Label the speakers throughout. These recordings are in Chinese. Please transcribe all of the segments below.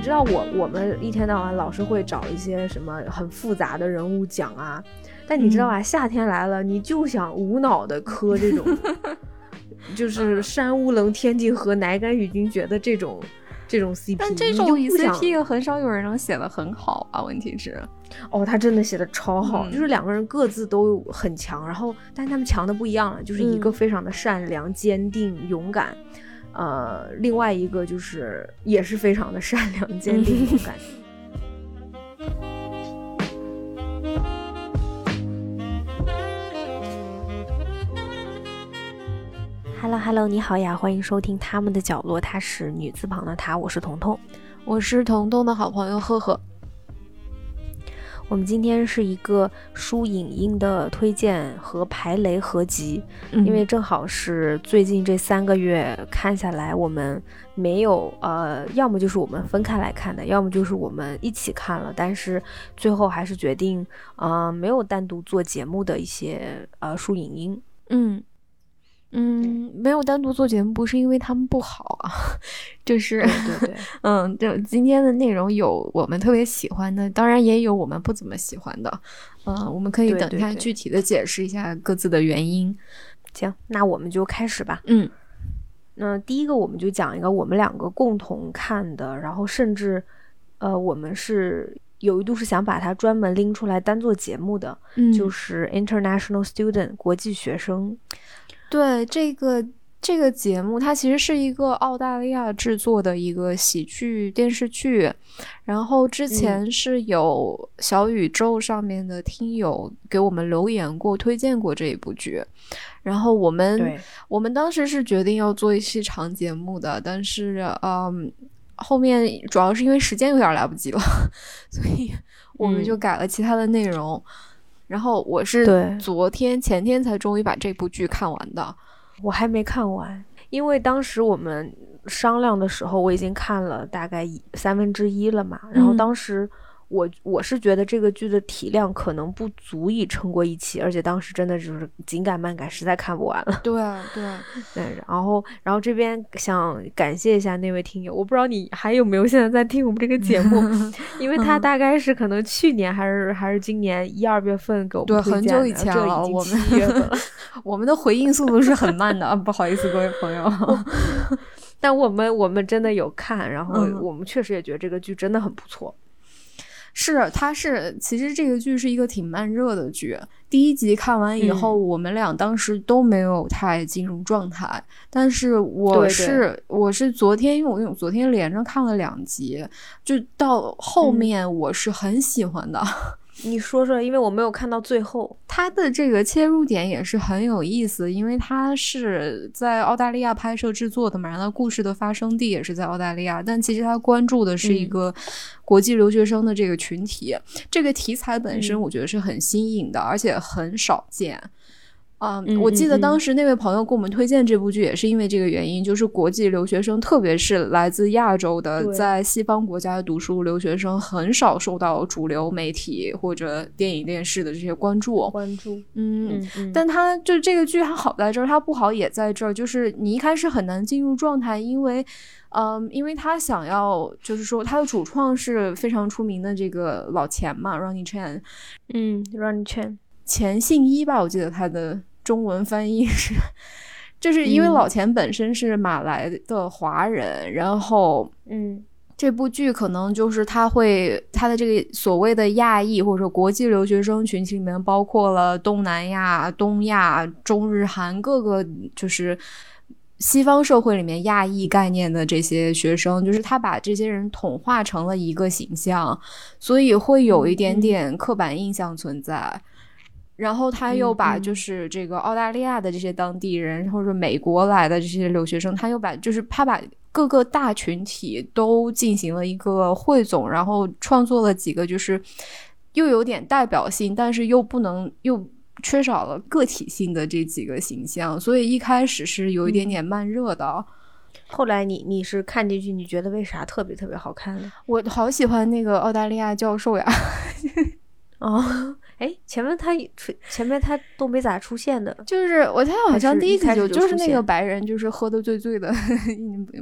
Speaker 1: 你知道我我们一天到晚老是会找一些什么很复杂的人物讲啊，但你知道吧，夏天来了，你就想无脑的磕这种，就是山无棱、天地合、乃敢与君绝的这种这种 CP。
Speaker 2: 但这种 CP 很少有人能写的很好啊。问题是，
Speaker 1: 哦，他真的写的超好，就是两个人各自都很强，然后但是他们强的不一样了，就是一个非常的善良、坚定、勇敢。呃，另外一个就是也是非常的善良、坚定、勇敢。Hello Hello，你好呀，欢迎收听他们的角落，他是女字旁的他，我是彤彤，
Speaker 2: 我是彤彤的好朋友赫赫。
Speaker 1: 我们今天是一个书影音的推荐和排雷合集，因为正好是最近这三个月看下来，我们没有呃，要么就是我们分开来看的，要么就是我们一起看了，但是最后还是决定啊，没有单独做节目的一些呃书影音，
Speaker 2: 嗯。嗯，没有单独做节目，不是因为他们不好啊，就是，
Speaker 1: 对对，
Speaker 2: 嗯，就今天的内容有我们特别喜欢的，当然也有我们不怎么喜欢的，嗯，我们可以等一下具体的解释一下各自的原因。
Speaker 1: 行，那我们就开始吧。
Speaker 2: 嗯，
Speaker 1: 那第一个我们就讲一个我们两个共同看的，然后甚至，呃，我们是有一度是想把它专门拎出来单做节目的，就是 International Student 国际学生。
Speaker 2: 对这个这个节目，它其实是一个澳大利亚制作的一个喜剧电视剧。然后之前是有小宇宙上面的听友给我们留言过，推荐过这一部剧。然后我们我们当时是决定要做一期长节目的，但是嗯，后面主要是因为时间有点来不及了，所以我们就改了其他的内容。然后我是昨天前天才终于把这部剧看完的，
Speaker 1: 我还没看完，因为当时我们商量的时候，我已经看了大概三分之一了嘛，然后当时。我我是觉得这个剧的体量可能不足以撑过一期，而且当时真的就是紧赶慢赶，实在看不完了。
Speaker 2: 对啊对啊。
Speaker 1: 对，然后然后这边想感谢一下那位听友，我不知道你还有没有现在在听我们这个节目，因为他大概是可能去年还是还是今年一二月份给我们
Speaker 2: 推荐的，很久以前了，我们 我们的回应速度是很慢的啊，不好意思各位朋友，
Speaker 1: 但我们我们真的有看，然后我们确实也觉得这个剧真的很不错。
Speaker 2: 是，它是其实这个剧是一个挺慢热的剧。第一集看完以后，我们俩当时都没有太进入状态。但是我是我是昨天，因为我昨天连着看了两集，就到后面我是很喜欢的。
Speaker 1: 你说说，因为我没有看到最后，
Speaker 2: 他的这个切入点也是很有意思，因为他是在澳大利亚拍摄制作的嘛，然后故事的发生地也是在澳大利亚，但其实他关注的是一个国际留学生的这个群体，这个题材本身我觉得是很新颖的，而且很少见。啊，我记得当时那位朋友给我们推荐这部剧，也是因为这个原因，就是国际留学生，特别是来自亚洲的，在西方国家读书留学生，很少受到主流媒体或者电影电视的这些关注。
Speaker 1: 关注，
Speaker 2: 嗯，但他就这个剧，它好在这儿，它不好也在这儿，就是你一开始很难进入状态，因为，嗯，因为他想要，就是说他的主创是非常出名的这个老钱嘛，Ronnie Chan，
Speaker 1: 嗯，Ronnie Chan，
Speaker 2: 钱信一吧，我记得他的。中文翻译是，就是因为老钱本身是马来的华人，然后，
Speaker 1: 嗯，
Speaker 2: 这部剧可能就是他会他的这个所谓的亚裔或者说国际留学生群体里面，包括了东南亚、东亚、中日韩各个就是西方社会里面亚裔概念的这些学生，就是他把这些人统化成了一个形象，所以会有一点点刻板印象存在。然后他又把就是这个澳大利亚的这些当地人，或者美国来的这些留学生，他又把就是他把各个大群体都进行了一个汇总，然后创作了几个就是又有点代表性，但是又不能又缺少了个体性的这几个形象，所以一开始是有一点点慢热的。
Speaker 1: 后来你你是看进去，你觉得为啥特别特别好看呢？
Speaker 2: 我好喜欢那个澳大利亚教授呀！
Speaker 1: 哦。哎，前面他出，前面他都没咋出现的，
Speaker 2: 就是我猜好像第
Speaker 1: 一
Speaker 2: 集就
Speaker 1: 就是
Speaker 2: 那个白人，就是喝的醉醉的，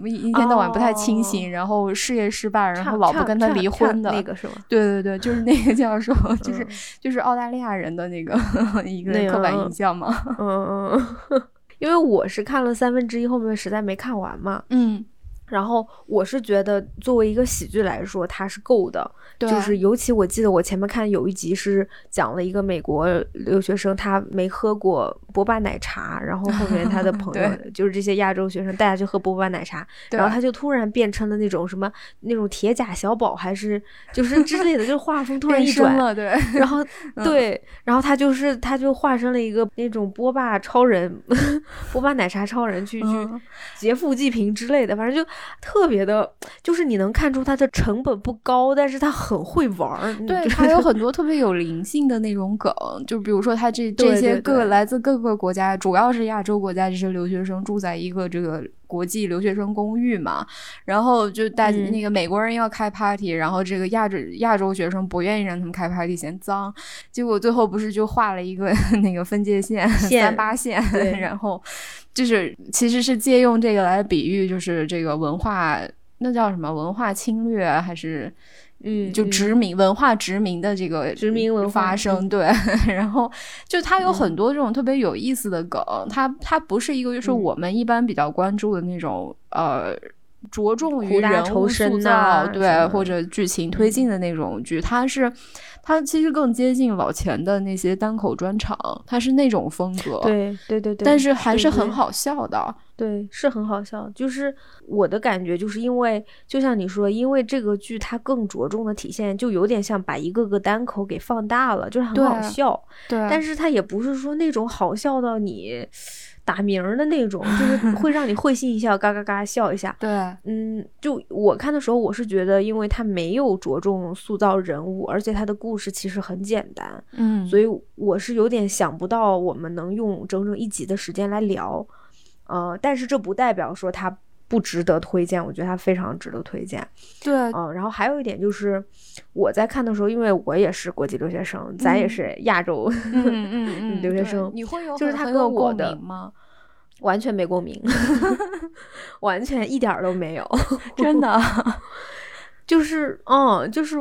Speaker 2: 一一天到晚不太清醒，然后事业失败，然后老婆跟他离婚的
Speaker 1: 那个是吗？
Speaker 2: 对对对，就是那个教授，就是就是澳大利亚人的那个一个刻板印象嘛。
Speaker 1: 嗯嗯，因为我是看了三分之一，后面实在没看完嘛。
Speaker 2: 嗯。
Speaker 1: 然后我是觉得，作为一个喜剧来说，它是够的。就是尤其我记得我前面看有一集是讲了一个美国留学生，他没喝过波霸奶茶，然后后面他的朋友 就是这些亚洲学生带他去喝波霸奶茶，然后他就突然变成了那种什么那种铁甲小宝，还是就是之类的，就画风突然一转
Speaker 2: 了，对。
Speaker 1: 然后 对，然后他就是他就化身了一个那种波霸超人，波霸奶茶超人去去劫富济贫之类的，反正就。特别的，就是你能看出它的成本不高，但是它很会玩儿。
Speaker 2: 对，还有很多特别有灵性的那种梗，就比如说他这这些各来自各个国家，主要是亚洲国家这些留学生住在一个这个国际留学生公寓嘛，然后就大那个美国人要开 party，然后这个亚洲亚洲学生不愿意让他们开 party，嫌脏，结果最后不是就画了一个 那个分界线三八线，然后。就是其实是借用这个来比喻，就是这个文化，那叫什么文化侵略还是
Speaker 1: 嗯，
Speaker 2: 就殖民文化殖民的这个
Speaker 1: 殖民文化
Speaker 2: 发生对，然后就它有很多这种特别有意思的梗，它它不是一个就是我们一般比较关注的那种呃着重于人物塑造对或者剧情推进的那种剧，它是。它其实更接近老钱的那些单口专场，它是那种风格，
Speaker 1: 对对对对，
Speaker 2: 但是还是很好笑的，
Speaker 1: 对，是很好笑。就是我的感觉，就是因为就像你说，因为这个剧它更着重的体现，就有点像把一个个单口给放大了，就是很好笑，
Speaker 2: 对，
Speaker 1: 但是它也不是说那种好笑到你。打鸣的那种，就是会让你会心一笑，嘎嘎嘎笑一下。
Speaker 2: 对，
Speaker 1: 嗯，就我看的时候，我是觉得，因为他没有着重塑造人物，而且他的故事其实很简单，
Speaker 2: 嗯，
Speaker 1: 所以我是有点想不到我们能用整整一集的时间来聊，呃，但是这不代表说他。不值得推荐，我觉得它非常值得推荐。
Speaker 2: 对，
Speaker 1: 嗯，然后还有一点就是，我在看的时候，因为我也是国际留学生，咱也是亚洲嗯 留学生，
Speaker 2: 你会有
Speaker 1: 就是他跟我的
Speaker 2: 吗？
Speaker 1: 完全没共鸣，完全一点都没有，
Speaker 2: 真的，
Speaker 1: 就是嗯，就是。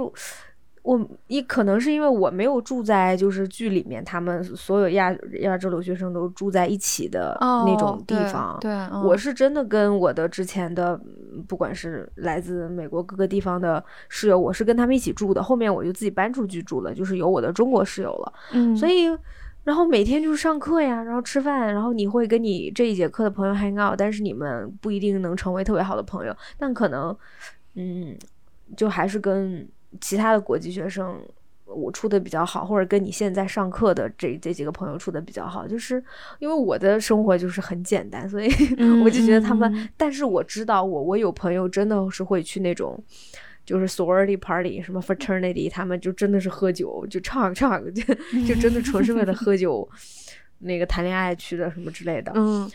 Speaker 1: 我一可能是因为我没有住在就是剧里面，他们所有亚亚洲留学生都住在一起的那种地方。
Speaker 2: 对，
Speaker 1: 我是真的跟我的之前的不管是来自美国各个地方的室友，我是跟他们一起住的。后面我就自己搬出去住了，就是有我的中国室友了。
Speaker 2: 嗯，
Speaker 1: 所以然后每天就是上课呀，然后吃饭，然后你会跟你这一节课的朋友 hang out，但是你们不一定能成为特别好的朋友，但可能嗯，就还是跟。其他的国际学生，我处的比较好，或者跟你现在上课的这这几个朋友处的比较好，就是因为我的生活就是很简单，所以 我就觉得他们。但是我知道，我我有朋友真的是会去那种，就是 sorority party，什么 fraternity，他们就真的是喝酒，就唱唱，就就真的纯是为了喝酒，那个谈恋爱去的什么之类的。
Speaker 2: 嗯。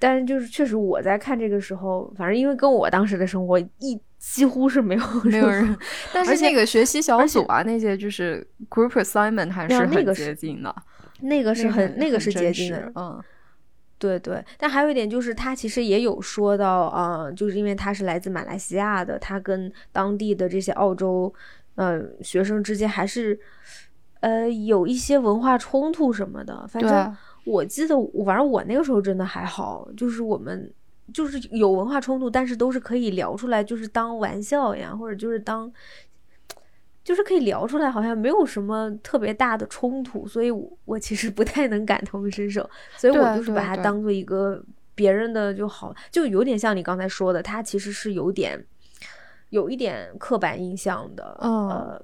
Speaker 1: 但是就是确实我在看这个时候，反正因为跟我当时的生活一几乎是没有
Speaker 2: 没有人，但是那个学习小组啊那些就是 group assignment 还是很接近的，
Speaker 1: 那个是很
Speaker 2: 那
Speaker 1: 个是接近的，嗯，对对。但还有一点就是他其实也有说到啊，就是因为他是来自马来西亚的，他跟当地的这些澳洲呃学生之间还是呃有一些文化冲突什么的，反正。我记得，反正我那个时候真的还好，就是我们就是有文化冲突，但是都是可以聊出来，就是当玩笑呀，或者就是当，就是可以聊出来，好像没有什么特别大的冲突，所以我我其实不太能感同身受，所以我就是把它当做一个别人的就好，就有点像你刚才说的，它其实是有点有一点刻板印象的，呃。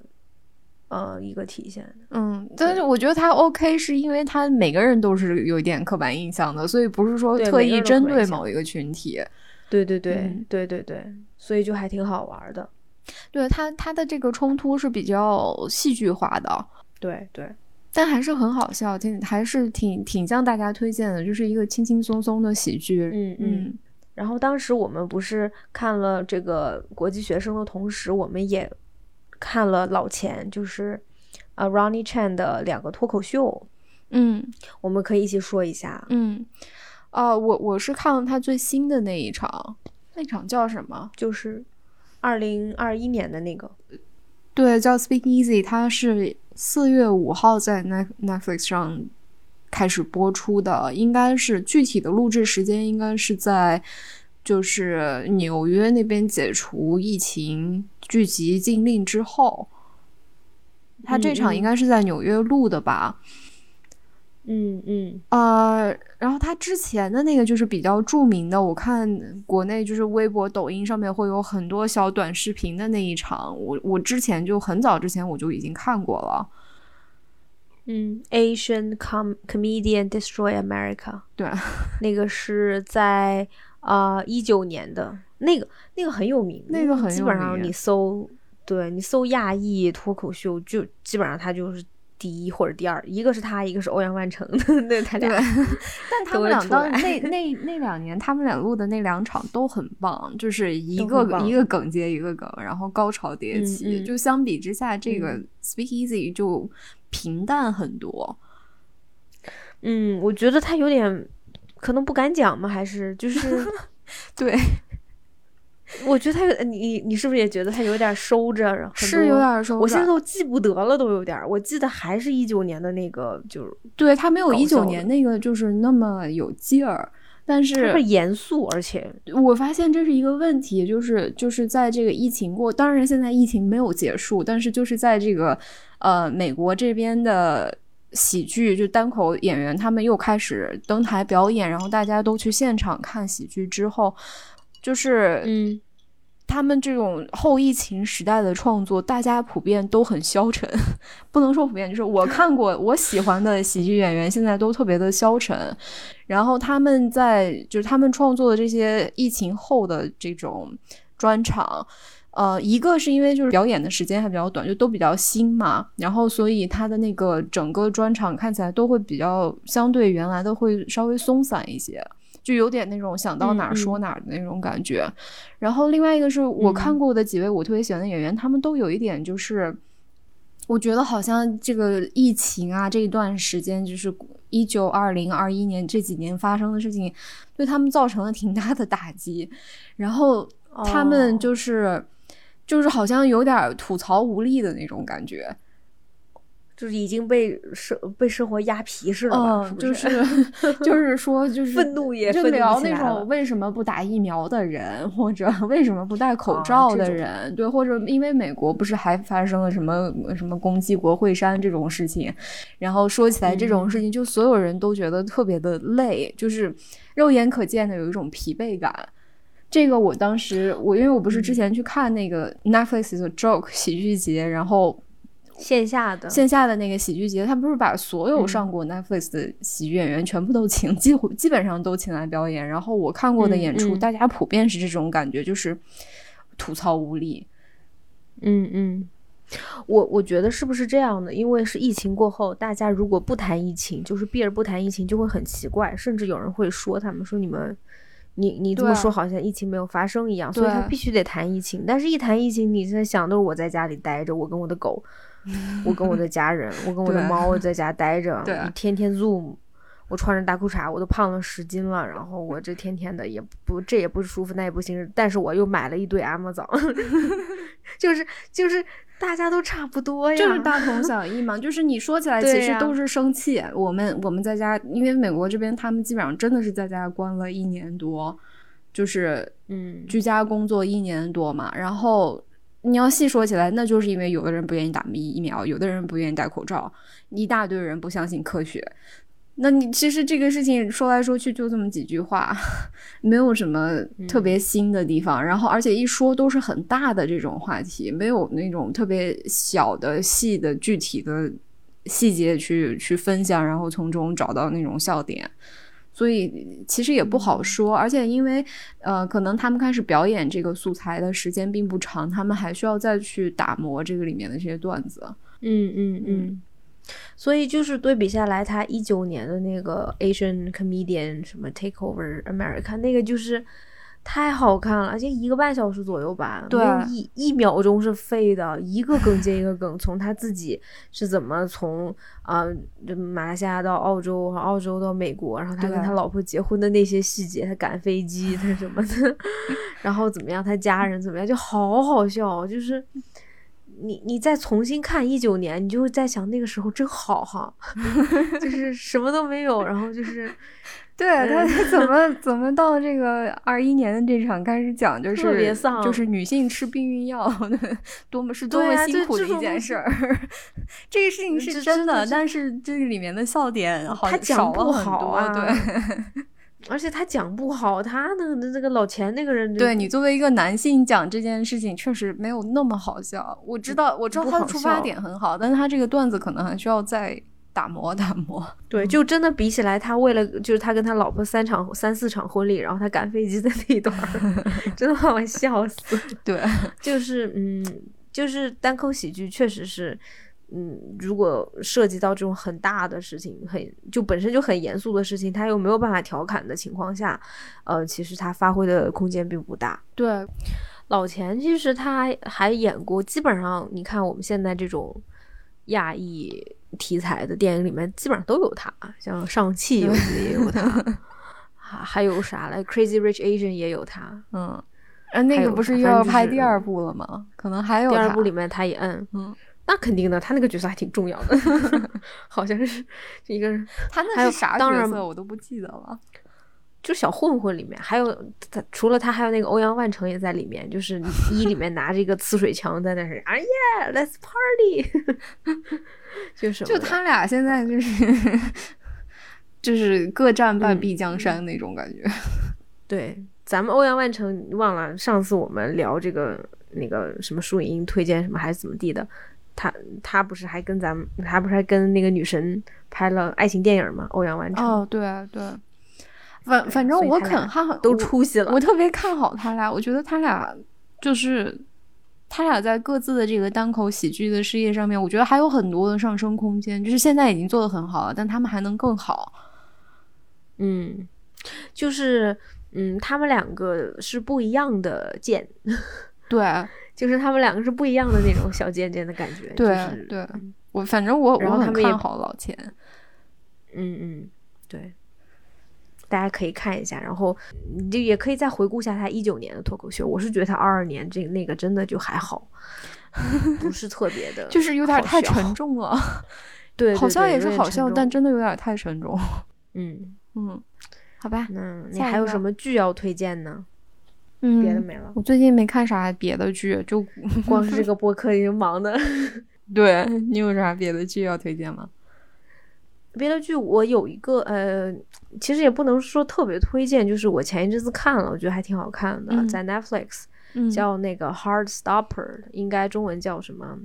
Speaker 1: 呃，一个体现。
Speaker 2: 嗯，但是我觉得他 OK，是因为他每个人都是有一点刻板印象的，所以不是说特意针对某一个群体。
Speaker 1: 对对对对对对，所以就还挺好玩的。
Speaker 2: 对他他的这个冲突是比较戏剧化的，
Speaker 1: 对对，
Speaker 2: 但还是很好笑，挺还是挺挺向大家推荐的，就是一个轻轻松松的喜剧。
Speaker 1: 嗯嗯。然后当时我们不是看了这个国际学生的同时，我们也。看了老钱，就是呃 Ronnie Chan 的两个脱口秀，
Speaker 2: 嗯
Speaker 1: 我们可以一起说一下。
Speaker 2: 嗯，啊，我我是看了他最新的那一场，那场叫什么？
Speaker 1: 就是二零二一年的那个，
Speaker 2: 对，叫 Speak Easy，它是四月五号在 Net Netflix 上开始播出的，应该是具体的录制时间应该是在就是纽约那边解除疫情聚集禁令之后。他这场应该是在纽约录的吧？
Speaker 1: 嗯嗯
Speaker 2: 呃，然后他之前的那个就是比较著名的，我看国内就是微博、抖音上面会有很多小短视频的那一场，我我之前就很早之前我就已经看过了。
Speaker 1: 嗯，Asian com comedian destroy America，
Speaker 2: 对，
Speaker 1: 那个是在啊一九年的，那个那个很有名，
Speaker 2: 那个很有
Speaker 1: 基本上你搜，对你搜亚裔脱口秀，就基本上他就是第一或者第二，一个是他，一个是欧阳万成，那他俩
Speaker 2: 对，但他们俩当那 那那两年，他们俩录的那两场都很棒，就是一个一个梗接一个梗，然后高潮迭起。
Speaker 1: 嗯嗯
Speaker 2: 就相比之下，这个
Speaker 1: 嗯
Speaker 2: Speak Easy 就平淡很多。
Speaker 1: 嗯，我觉得他有点可能不敢讲吗？还是就是
Speaker 2: 对，
Speaker 1: 我觉得他有你你是不是也觉得他有点收着？很
Speaker 2: 是有点收
Speaker 1: 我现在都记不得了，都有点。我记得还是一九年的那个，就是
Speaker 2: 对他没有一九年那个就是那么有劲儿，但
Speaker 1: 是
Speaker 2: 是
Speaker 1: 会严肃，而且
Speaker 2: 我发现这是一个问题，就是就是在这个疫情过，当然现在疫情没有结束，但是就是在这个呃美国这边的喜剧，就单口演员他们又开始登台表演，然后大家都去现场看喜剧之后，就是
Speaker 1: 嗯
Speaker 2: 他们这种后疫情时代的创作，大家普遍都很消沉，不能说普遍，就是我看过我喜欢的喜剧演员，现在都特别的消沉。然后他们在就是他们创作的这些疫情后的这种专场，呃，一个是因为就是表演的时间还比较短，就都比较新嘛，然后所以他的那个整个专场看起来都会比较相对原来的会稍微松散一些。就有点那种想到哪儿说。哪儿的那种感觉，然后另外一个是我
Speaker 1: 嗯
Speaker 2: 看。过的几位我特别喜欢的演员，他们都有一点就是，我觉得好像这个疫情啊这一段时间，就是一九、二零、二一年这几年发生的事情，对他们造成了挺大的打击，然后他们
Speaker 1: 哦。
Speaker 2: 就是、就是好像有点吐槽无力的那种感觉，
Speaker 1: 就是已经被生被生活压皮似的了，
Speaker 2: 嗯，
Speaker 1: 是不
Speaker 2: 就是是 就是说就是
Speaker 1: 愤怒也
Speaker 2: 就
Speaker 1: 愤怒
Speaker 2: 聊那种为什么不打疫苗的人，或者 为什么不戴口
Speaker 1: 啊
Speaker 2: 罩的人，对，或者因为美国不是还发生了什么什么攻击国会山这种事情，然后说起来这种
Speaker 1: 嗯
Speaker 2: 事情，就所有人都觉得特别的累，就是肉眼可见的有一种疲惫感。这个我当时我因为我不是之
Speaker 1: 嗯
Speaker 2: 前去看那个 Netflix 的 Joke 喜剧节，然后
Speaker 1: 线下的
Speaker 2: 线下的那个喜剧节，他不是把所有
Speaker 1: 嗯
Speaker 2: 上过 Netflix 的喜剧演员全部都请，几乎基本上都请来表演。然后我看过的
Speaker 1: 嗯
Speaker 2: 演出，
Speaker 1: 嗯
Speaker 2: 大家普遍是这种感觉，就是吐槽无力。
Speaker 1: 嗯嗯，我我觉得是不是这样的？因为是疫情过后，大家如果不谈疫情，就是避而不谈疫情，就会很奇怪，甚至有人会说他们说你们。你你这么说好像疫情没有发生一样，所以他必须得谈疫情。但是，一谈疫情，你现在想都是我在家里待着，我跟我的狗，我跟我的家人，我跟我的
Speaker 2: 对
Speaker 1: 猫在家待着，天天 Zoom，我穿着大裤衩，我都胖了十斤了，然后我这天天的也不这也不舒服，那也不行，但是我又买了一堆 Amazon，就是就是大家都差不多呀，
Speaker 2: 就是大同小异嘛，就是你说起来其实都是生气。我们我们在家，因为美国这边他们基本上真的是在家关了一年多，就是
Speaker 1: 嗯
Speaker 2: 居家工作一年多嘛。然后你要细说起来，那就是因为有的人不愿意打疫疫苗，有的人不愿意戴口罩，一大堆人不相信科学。那你其实这个事情说来说去就这么几句话，没有什么特别新的地方。然后而且一说都是很大的这种话题，没有那种特别小的、细的、具体的细节去去分享，然后从中找到那种笑点。所以其实也不好说，而且因为呃，可能他们开始表演这个素材的时间并不长，他们还需要再去打磨这个里面的这些段子。
Speaker 1: 嗯嗯嗯，所以就是对比下来，他一九年的那个 Asian comedian 什么 Take Over America 那个就是太好看了，而且一个半小时左右吧，
Speaker 2: 对
Speaker 1: 没有一一秒钟是废的，一个梗接一个梗，从他自己是怎么从啊、就马来西亚到澳洲，澳洲到美国，然后他跟他老婆结婚的那些细节，他赶飞机，他什么的，然后怎么样，他家人怎么样，就好好笑，就是。你你再重新看一九年，你就会在想那个时候真好哈，就是什么都没有，然后就是
Speaker 2: 对他他怎么怎么到这个二一年的这场开始讲，就
Speaker 1: 特别
Speaker 2: 是
Speaker 1: 丧
Speaker 2: 就是女性吃避孕药多么是多么辛苦的一件事儿。这个事情是真的，但是这个里面的笑点好
Speaker 1: 他讲
Speaker 2: 少了很多。对
Speaker 1: 而且他讲不好，他那个那个老钱那个人，
Speaker 2: 对你作为一个男性讲这件事情，确实没有那么好笑。我知道我知道他的出发点很好，但是他这个段子可能还需要再打磨打磨。
Speaker 1: 对，就真的比起来，他为了就是他跟他老婆三场三四场婚礼，然后他赶飞机的那一段，真的把我笑死。
Speaker 2: 对，
Speaker 1: 就是嗯，就是单口喜剧确实是。嗯，如果涉及到这种很大的事情，很就本身就很严肃的事情，他又没有办法调侃的情况下，呃，其实他发挥的空间并不大。
Speaker 2: 对，
Speaker 1: 老钱其实他还演过，基本上你看我们现在这种亚裔题材的电影里面，基本上都有他，像上汽我记得也有他，还还有啥来，Crazy Rich Asian 也有他，
Speaker 2: 嗯，呃，那个不是又要拍第二部了吗？可能还有他
Speaker 1: 第二部里面他也嗯
Speaker 2: 嗯，
Speaker 1: 那肯定的，他那个角色还挺重要的，好像是一个人
Speaker 2: 他那是啥角色我都不记得了。
Speaker 1: 就小混混里面，还有他除了他，还有那个欧阳万成也在里面，就是 一里面拿着一个呲水枪在那儿，啊耶，Let's party，就什么的
Speaker 2: 就他俩现在就是就是各占半
Speaker 1: 嗯
Speaker 2: 壁江山那种感觉。
Speaker 1: 对，咱们欧阳万成忘了上次我们聊这个那个什么树影音推荐什么还是怎么地的，他他不是还跟咱们他不是还跟那个女神拍了爱情电影吗？欧阳万成、
Speaker 2: 哦，对对，反反正我肯看好
Speaker 1: 都出息了
Speaker 2: 我。特别看好他俩，我觉得他俩就是他俩在各自的这个单口喜剧的事业上面，我觉得还有很多的上升空间。就是现在已经做的很好了，但他们还能更好。
Speaker 1: 嗯，就是嗯，他们两个是不一样的剑，
Speaker 2: 对
Speaker 1: 就是他们两个是不一样的那种小贱贱的感觉。
Speaker 2: 对
Speaker 1: 就是、
Speaker 2: 对，我反正我我很看好老钱。
Speaker 1: 嗯嗯，对，大家可以看一下，然后你就也可以再回顾一下他一九年的脱口秀。我是觉得他二二年这个那个真的就还好，不是特别的，
Speaker 2: 就是有点太沉重了，
Speaker 1: 对，对
Speaker 2: 好笑也是好笑，但真的有点太沉重。
Speaker 1: 嗯，
Speaker 2: 嗯，好吧，
Speaker 1: 那你还有什么剧要推荐呢？
Speaker 2: 嗯，
Speaker 1: 别的没了，
Speaker 2: 我最近没看啥别的剧，就
Speaker 1: 光是这个播客已经忙的。
Speaker 2: 对你有啥别的剧要推荐吗？
Speaker 1: 别的剧我有一个呃，其实也不能说特别推荐，就是我前一阵子看了，我觉得还挺好看的，
Speaker 2: 嗯
Speaker 1: 在 Netflix
Speaker 2: 嗯，
Speaker 1: 叫那个 Hard Stopper，应该中文叫什么？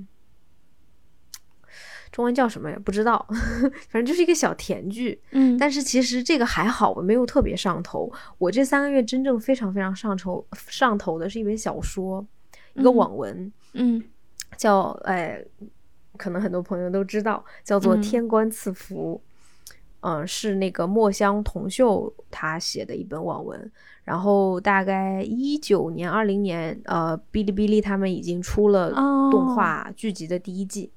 Speaker 1: 中文叫什么也不知道，反正就是一个小甜剧。
Speaker 2: 嗯，
Speaker 1: 但是其实这个还好，我没有特别上头。我这三个月真正非常非常上头上头的是一本小说，一个
Speaker 2: 嗯
Speaker 1: 网文，
Speaker 2: 嗯
Speaker 1: 叫哎，可能很多朋友都知道，叫做《
Speaker 2: 嗯
Speaker 1: 天官赐福》。嗯，是那个墨香铜臭他写的一本网文，然后大概一九年、二零年，呃，哔哩哔哩他们已经出了
Speaker 2: 哦
Speaker 1: 动画剧集的第一季。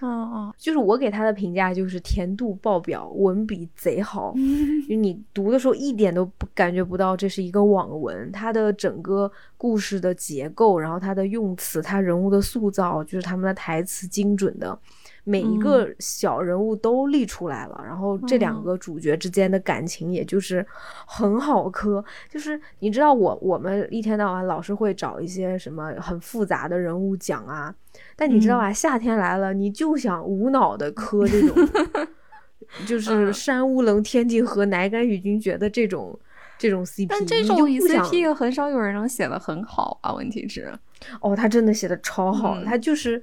Speaker 2: 哦哦，
Speaker 1: 就是我给他的评价就是甜度爆表，文笔贼好，就你读的时候一点都不感觉不到这是一个网文，它的整个故事的结构，然后它的用词，它人物的塑造，就是他们的台词精准的，每一个小人物都立出来了，然后这两个主角之间的感情也就是很好磕，就是你知道我我们一天到晚老是会找一些什么很复杂的人物讲啊，但你知道吧，夏天来了，你就想无脑的磕这种，就是山无棱、天地合、乃敢与君绝的这种这种 CP，
Speaker 2: 但这
Speaker 1: 你
Speaker 2: 种 CP 很少有人能写的很好啊。问题是，
Speaker 1: 哦，他真的写的超好，
Speaker 2: 嗯。
Speaker 1: 他就是，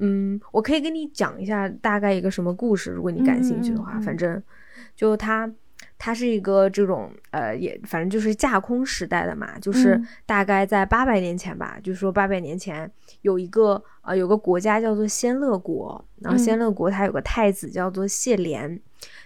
Speaker 1: 嗯，我可以跟你讲一下大概一个什么故事，如果你感兴趣的话，
Speaker 2: 嗯嗯嗯。
Speaker 1: 反正就他。他是一个这种呃，也反正就是架空时代的嘛，就是
Speaker 2: 嗯。
Speaker 1: 大概在八百年前吧，就是说八百年前有一个呃有个国家叫做仙乐国，然后
Speaker 2: 嗯。
Speaker 1: 仙乐国它有个太子叫做谢怜，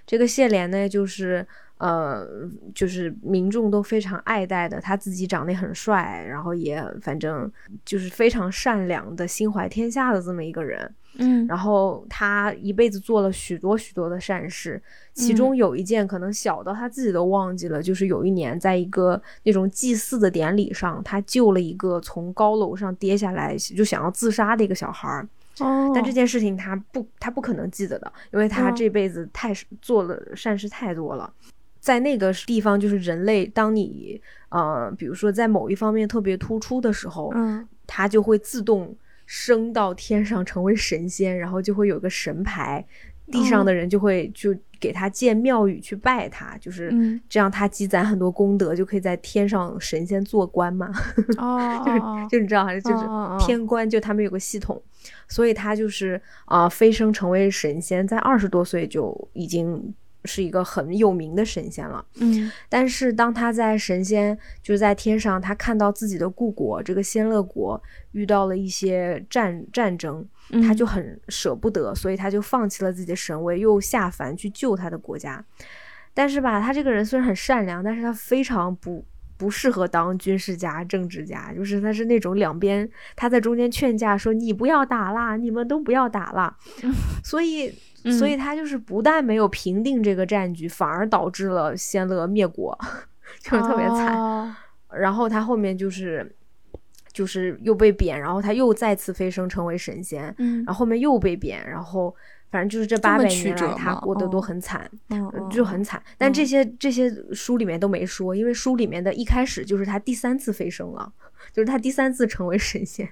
Speaker 1: 这个谢怜呢就是呃，就是民众都非常爱戴的，他自己长得也很帅，然后也反正就是非常善良的、心怀天下的这么一个人。
Speaker 2: 嗯，
Speaker 1: 然后他一辈子做了许多许多的善事，其中有一件可能小到他自己都忘记了，就是有一年在一个那种祭祀的典礼上，他救了一个从高楼上跌下来就想要自杀的一个小孩儿。
Speaker 2: 哦，
Speaker 1: 但这件事情他不，他不可能记得的，因为他这辈子太做了善事太多了。在那个地方，就是人类，当你呃，比如说在某一方面特别突出的时候，
Speaker 2: 嗯，
Speaker 1: 他就会自动升到天上，成为神仙，然后就会有个神牌，地上的人就会就给他建庙宇去拜他，就是这样，他积攒很多功德，就可以在天上神仙做官嘛。
Speaker 2: 哦，
Speaker 1: 就是就你知道，就是天官，就他们有个系统，所以他就是啊，飞升成为神仙，在二十多岁就已经。是一个很有名的神仙了，
Speaker 2: 嗯，
Speaker 1: 但是当他在神仙就是在天上，他看到自己的故国这个仙乐国遇到了一些战战争，他就很舍不得，所以他就放弃了自己的神位，又下凡去救他的国家。但是吧，他这个人虽然很善良，但是他非常不不适合当军事家、政治家，就是他是那种两边他在中间劝架，说你不要打啦，你们都不要打啦，所以。所以他就是不但没有平定这个战局，反而导致了仙乐灭国，就是特别惨。然后他后面就是，就是又被贬，然后他又再次飞升成为神仙。
Speaker 2: 嗯，
Speaker 1: 然后后面又被贬，然后反正就是这八百年来他过得都很惨，就很惨。但这些这些书里面都没说，因为书里面的一开始就是他第三次飞升了。就是他第三次成为神仙，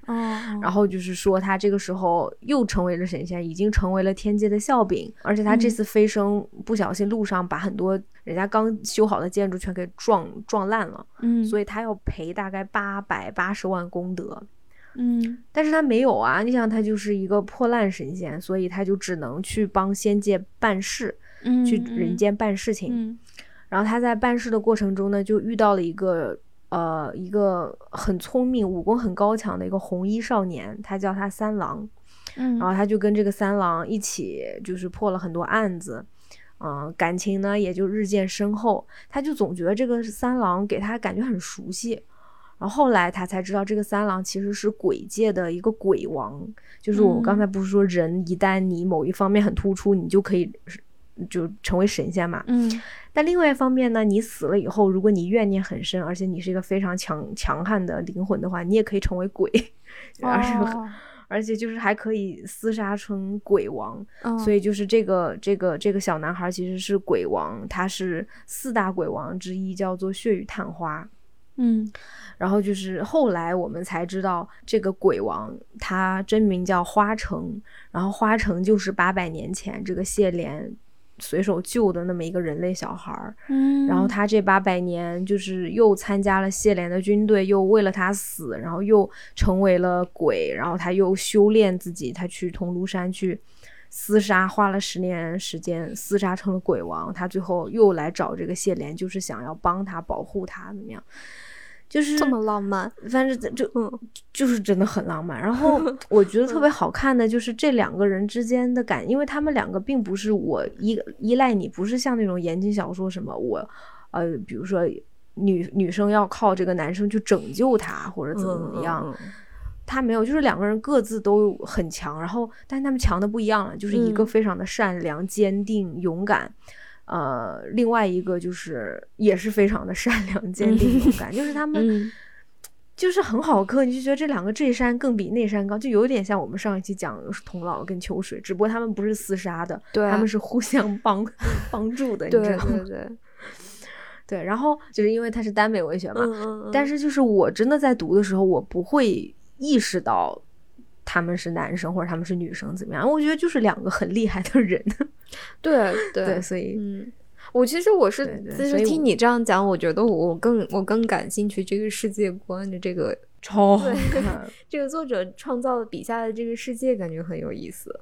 Speaker 1: 然后就是说他这个时候又成为了神仙，已经成为了天界的笑柄，而且他这次飞升不小心路上把很多人家刚修好的建筑全给撞撞烂了，
Speaker 2: 嗯，
Speaker 1: 所以他要赔大概八百八十万功德，
Speaker 2: 嗯，
Speaker 1: 但是他没有啊，你想他就是一个破烂神仙，所以他就只能去帮仙界办事，去人间办事情，然后他在办事的过程中呢，就遇到了一个。呃，一个很聪明、武功很高强的一个红衣少年，他叫他三郎，
Speaker 2: 嗯，
Speaker 1: 然后他就跟这个三郎一起，就是破了很多案子，嗯，感情呢也就日渐深厚。他就总觉得这个三郎给他感觉很熟悉，然后后来他才知道，这个三郎其实是鬼界的一个鬼王，就是我刚才不是说，人一旦你某一方面很突出，你就可以就成为神仙嘛，
Speaker 2: 嗯。
Speaker 1: 但另外一方面呢，你死了以后，如果你怨念很深，而且你是一个非常强强悍的灵魂的话，你也可以成为鬼，而且而且就是还可以厮杀成鬼王。所以就是这个这个这个小男孩其实是鬼王，他是四大鬼王之一，叫做血雨探花。
Speaker 2: 嗯，
Speaker 1: 然后就是后来我们才知道，这个鬼王他真名叫花城，然后花城就是八百年前这个谢莲。随手救的那么一个人类小孩儿，
Speaker 2: 嗯，
Speaker 1: 然后他这八百年就是又参加了谢莲的军队，又为了他死，然后又成为了鬼，然后他又修炼自己，他去桐庐山去厮杀，花了十年时间厮杀成了鬼王，他最后又来找这个谢莲，就是想要帮他保护他，怎么样？就是
Speaker 2: 这么浪漫，
Speaker 1: 反正就嗯，就是真的很浪漫。然后 我觉得特别好看的就是这两个人之间的感，因为他们两个并不是我依依赖你，不是像那种言情小说什么我，呃，比如说女女生要靠这个男生去拯救她或者怎么怎么样，他没有，就是两个人各自都很强，然后但他们强的不一样了，就是一个非常的善良、坚定、勇敢。呃，另外一个就是也是非常的善良、坚定、勇敢，就是他们就是很好磕，你就觉得这两个这山更比那山高，就有点像我们上一期讲的童姥跟秋水，只不过他们不是厮杀的，他们是互相帮帮助的，你知道吗？
Speaker 2: 对对
Speaker 1: 对，然后就是因为它是耽美文学嘛，但是就是我真的在读的时候，我不会意识到他们是男生或者他们是女生怎么样，我觉得就是两个很厉害的人。
Speaker 2: 对
Speaker 1: 对，所以
Speaker 2: 嗯，我其实我是就是听你这样讲，我觉得我更我更感兴趣这个世界观的这个
Speaker 1: 超
Speaker 2: 这个作者创造笔下的这个世界，感觉很有意思。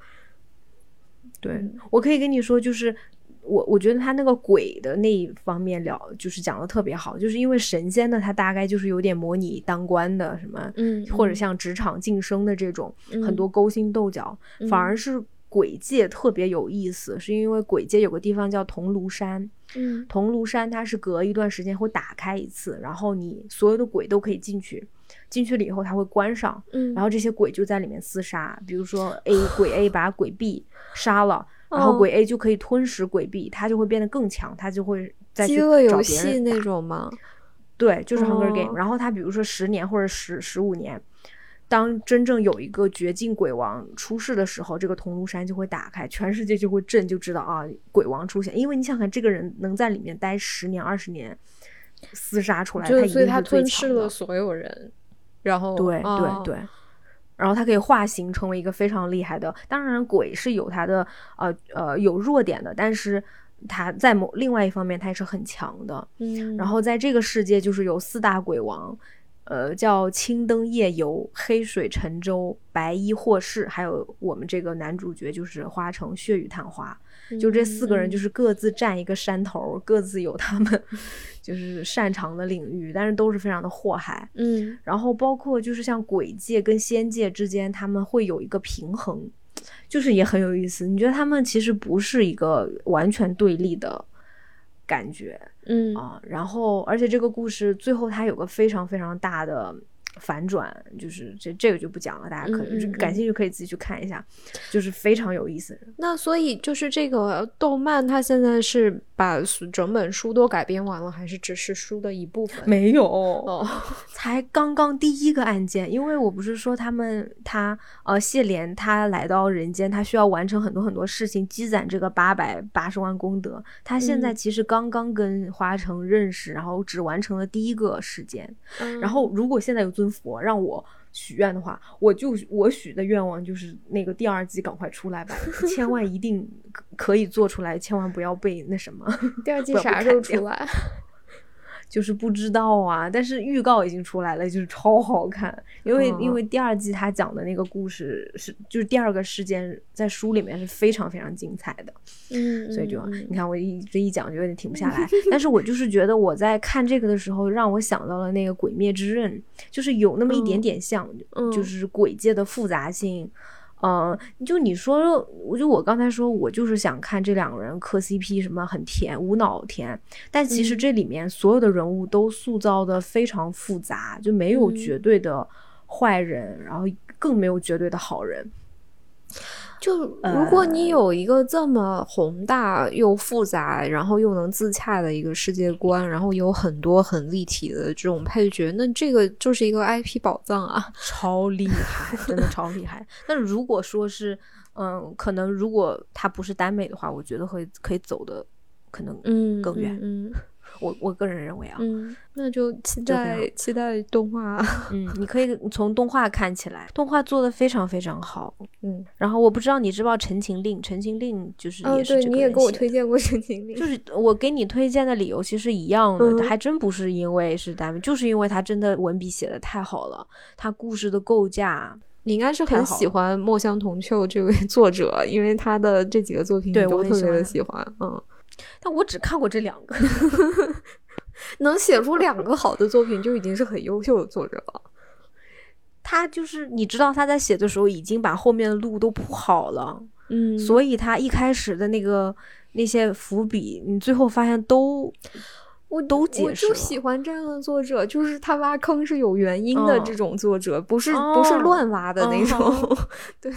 Speaker 1: 对我可以跟你说，就是我我觉得他那个鬼的那一方面了，就是讲的特别好，就是因为神仙呢他大概就是有点模拟当官的什么，
Speaker 2: 嗯，
Speaker 1: 或者像职场晋升的这种很多勾心斗角，反而是。鬼界特别有意思，是因为鬼界有个地方叫桐庐山，
Speaker 2: 嗯
Speaker 1: 桐庐山它是隔一段时间会打开一次，然后你所有的鬼都可以进去，进去了以后它会关上，
Speaker 2: 嗯，
Speaker 1: 然后这些鬼就在里面厮杀，比如说 A 鬼 A 把鬼 B 杀了，然后
Speaker 2: 哦
Speaker 1: 鬼 A 就可以吞噬鬼 B，它就会变得更强，它就会再去
Speaker 2: 饥饿游
Speaker 1: 找别
Speaker 2: 戏那种吗？
Speaker 1: 对，就是 Hunger
Speaker 2: 哦
Speaker 1: Game。然后它比如说十年或者十十五年，当真正有一个绝境鬼王出世的时候，这个桐庐山就会打开，全世界就会震，就知道啊，鬼王出现。因为你想想，这个人能在里面待十年、二十年，厮杀出来，他一
Speaker 2: 所以他吞
Speaker 1: 定是最强的
Speaker 2: 噬了所有人，然后
Speaker 1: 对
Speaker 2: 哦
Speaker 1: 对对，然后他可以化形成为一个非常厉害的。当然，鬼是有他的呃呃有弱点的，但是他在某另外一方面他也是很强的。
Speaker 2: 嗯，
Speaker 1: 然后在这个世界就是有四大鬼王，呃，叫青灯夜游、黑水沉舟、白衣霍氏，还有我们这个男主角就是花城血雨探花。就这四个人，就是是各自占一个山头，各自有他们 就是擅长的领域，但是都是非常的祸害。
Speaker 2: 嗯
Speaker 1: 然后包括就是像鬼界跟仙界之间，他们会有一个平衡，就是也很有意思。你觉得他们其实不是一个完全对立的感觉
Speaker 2: 嗯
Speaker 1: 啊。然后，而且这个故事最后它有个非常非常大的反转，就是这这个就不讲了，大家可
Speaker 2: 嗯嗯
Speaker 1: 感兴趣可以自己去看一下，就是非常有意思。
Speaker 2: 那所以就是这个动漫，它现在是把整本书都改编完了，还是只是书的一部分？
Speaker 1: 没有，
Speaker 2: 哦，
Speaker 1: 才刚刚第一个案件，因为我不是说他们他呃谢莲他来到人间，他需要完成很多很多事情，积攒这个八百八十万功德。他现在
Speaker 2: 嗯
Speaker 1: 其实刚刚跟花城认识，然后只完成了第一个事件。
Speaker 2: 嗯
Speaker 1: 然后如果现在有尊佛让我许愿的话，我就我许的愿望就是那个第二季赶快出来吧，千万一定可可以做出来，千万不要被那什么。
Speaker 2: 第二季 啥时候出来？
Speaker 1: 就是不知道啊，但是预告已经出来了，就是超好看。因为、因
Speaker 2: 哦
Speaker 1: 为第二季他讲的那个故事是，就是第二个事件在书里面是非常非常精彩的，
Speaker 2: 嗯，
Speaker 1: 所以就、
Speaker 2: 嗯
Speaker 1: 你看我一这一讲就有点停不下来。但是我就是觉得我在看这个的时候，让我想到了那个《鬼灭之刃》，就是有那么一点
Speaker 2: 嗯
Speaker 1: 点像，
Speaker 2: 嗯
Speaker 1: 就是鬼界的复杂性。嗯、就你说，我就我刚才说，我就是想看这两个人磕 CP，什么很甜，无脑甜。但其实
Speaker 2: 嗯
Speaker 1: 这里面所有的人物都塑造的非常复杂，就没有
Speaker 2: 嗯
Speaker 1: 绝对的坏人，然后更没有绝对的好人。
Speaker 2: 就如果你有一个这么宏大又复杂，然后又能自洽的一个世界观，然后有很多很立体的这种配角，那这个就是一个 IP 宝藏啊！
Speaker 1: 超厉害，真的超厉害。那如果说是，嗯，可能如果它不是耽美的话，我觉得会可以走的可能
Speaker 2: 嗯
Speaker 1: 更远。
Speaker 2: 嗯
Speaker 1: 我我个人认为啊，
Speaker 2: 嗯，那就期待期待动画。
Speaker 1: 嗯，你可以从动画看起来，动画做的非常非常好。
Speaker 2: 嗯，
Speaker 1: 然后我不知道你知不知道《陈情令》，《陈情令》就是
Speaker 2: 哦，
Speaker 1: 也是
Speaker 2: 对，你也给我推荐过《陈情令》，
Speaker 1: 就是我给你推荐的理由其实一样的，
Speaker 2: 嗯
Speaker 1: 还真不是因为是耽美，就是因为他真的文笔写的太好了，他故事的构架，
Speaker 2: 你应该是很喜欢墨香铜臭这位作者，因为他的这几个作品你
Speaker 1: 对
Speaker 2: 都特别的
Speaker 1: 喜欢
Speaker 2: 喜欢。嗯，
Speaker 1: 但我只看过这两个。
Speaker 2: 能写出两个好的作品就已经是很优秀的作者了。
Speaker 1: 他就是你知道他在写的时候已经把后面的路都铺好了，
Speaker 2: 嗯
Speaker 1: 所以他一开始的那个那些伏笔，你最后发现都
Speaker 2: 我
Speaker 1: 都
Speaker 2: 我就
Speaker 1: 解释了
Speaker 2: 喜欢这样的作者，就是他挖坑是有原因的
Speaker 1: 嗯
Speaker 2: 这种作者，不是不是
Speaker 1: 哦
Speaker 2: 乱挖的那种。对，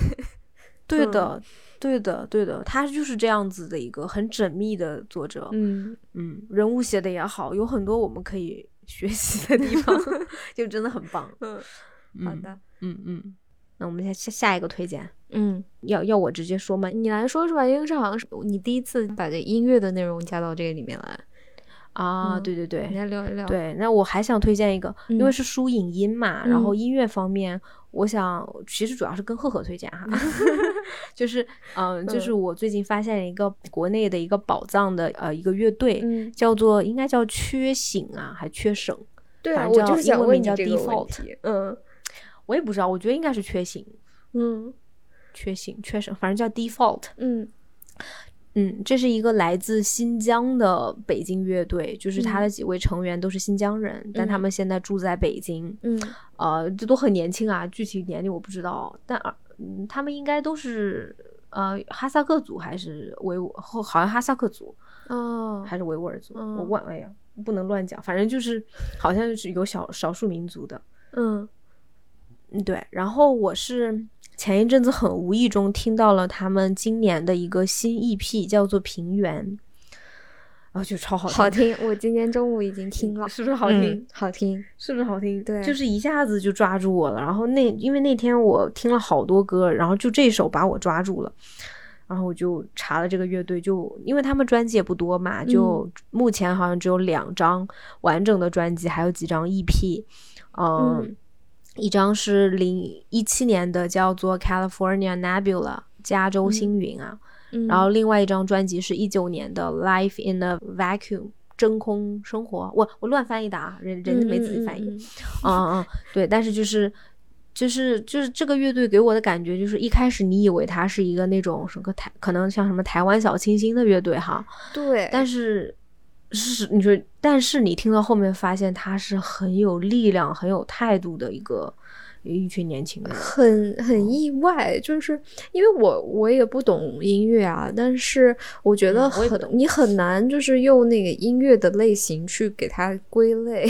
Speaker 1: 对的，对的，对的，他就是这样子的一个很缜密的作者。
Speaker 2: 嗯
Speaker 1: 嗯，人物写的也好，有很多我们可以 学习的地方，就真的很棒。
Speaker 2: 嗯，好的，
Speaker 1: 嗯嗯。那我们下下下一个推荐，
Speaker 2: 嗯，
Speaker 1: 要要我直接说吗？
Speaker 2: 你来说说吧，因为这好像是你第一次把这音乐的内容加到这个里面来，
Speaker 1: 啊，
Speaker 2: 嗯
Speaker 1: 对对对
Speaker 2: 你，来聊一聊。，
Speaker 1: 对，那我还想推荐一个，因为
Speaker 2: 嗯
Speaker 1: 是书影音嘛，然后
Speaker 2: 嗯
Speaker 1: 音乐方面，我想其实主要是跟赫赫推荐哈，就是嗯、就是
Speaker 2: 嗯
Speaker 1: 我最近发现了一个国内的一个宝藏的呃一个乐队，
Speaker 2: 嗯，
Speaker 1: 叫做应该叫缺省啊，还缺省，
Speaker 2: 对啊，
Speaker 1: 反正叫
Speaker 2: 我就是想
Speaker 1: 英文名叫
Speaker 2: 问你这个问
Speaker 1: default
Speaker 2: 题。嗯
Speaker 1: 我也不知道，我觉得应该是缺省，
Speaker 2: 嗯
Speaker 1: 缺省缺省，反正叫 default。
Speaker 2: 嗯
Speaker 1: 嗯，这是一个来自新疆的北京乐队，就是他的
Speaker 2: 嗯
Speaker 1: 几位成员都是新疆人，但他
Speaker 2: 嗯
Speaker 1: 们现在住在北京。
Speaker 2: 嗯
Speaker 1: 呃，这都很年轻啊，具体年龄我不知道，但呃嗯，他们应该都是呃哈萨克族还是维吾，好像哈萨克族
Speaker 2: 哦，
Speaker 1: 还是维吾尔族，
Speaker 2: 嗯
Speaker 1: 我忘哎呀，不能乱讲，反正就是好像是有小少数民族的。
Speaker 2: 嗯
Speaker 1: 嗯，对。然后我是前一阵子很无意中听到了他们今年的一个新 EP，叫做《平原》，然后就超好听，
Speaker 2: 好听，我今天中午已经听了，
Speaker 1: 是不是好听？
Speaker 2: 嗯好听，
Speaker 1: 是不是好听？
Speaker 2: 对
Speaker 1: 就是一下子就抓住我了。然后那因为那天我听了好多歌，然后就这首把我抓住了。然后我就查了这个乐队，就因为他们专辑也不多嘛，就目前好像只有两张完整的专辑，还有几张 EP。嗯，
Speaker 2: 嗯
Speaker 1: 一张是零一七年的，叫做 California Nebula 加州星云啊。
Speaker 2: 嗯
Speaker 1: 然后另外一张专辑是一九年的《Life in a Vacuum》真空生活。我我乱翻译的啊，人人家没自己翻译。
Speaker 2: 嗯嗯嗯
Speaker 1: 嗯嗯嗯，对，但是就是就是就是这个乐队给我的感觉，就是一开始你以为它是一个那种什么台，可能像什么台湾小清新的乐队哈，
Speaker 2: 对，
Speaker 1: 但是是你说，但是你听到后面发现他是很有力量、很有态度的一个一群年轻人。
Speaker 2: 很很意外，就是因为我我也不懂音乐啊，但是我觉得很、你很难就是用那个音乐的类型去给它归类，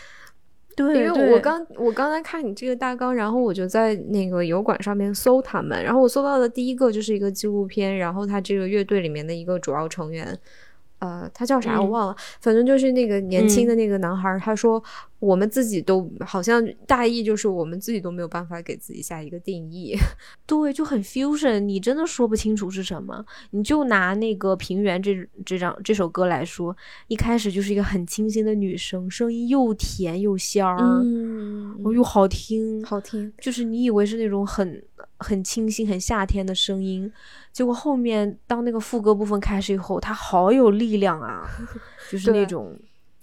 Speaker 1: 对
Speaker 2: 因为我刚我刚才看你这个大纲，然后我就在那个油管上面搜他们，然后我搜到的第一个就是一个纪录片，然后他这个乐队里面的一个主要成员。呃，他叫啥我
Speaker 1: 嗯。
Speaker 2: 忘了，反正就是那个年轻的那个男孩儿，他说我们自己都好像大意就是我们自己都没有办法给自己下一个定义。
Speaker 1: 对，就很 fusion，你真的说不清楚是什么。你就拿那个《平原这》这张这首歌来说，一开始就是一个很清新的女生，声音又甜又香儿，
Speaker 2: 嗯
Speaker 1: 哦又好听，
Speaker 2: 好听。
Speaker 1: 就是你以为是那种很很清新、很夏天的声音，结果后面当那个副歌部分开始以后，它好有力量啊，就是那种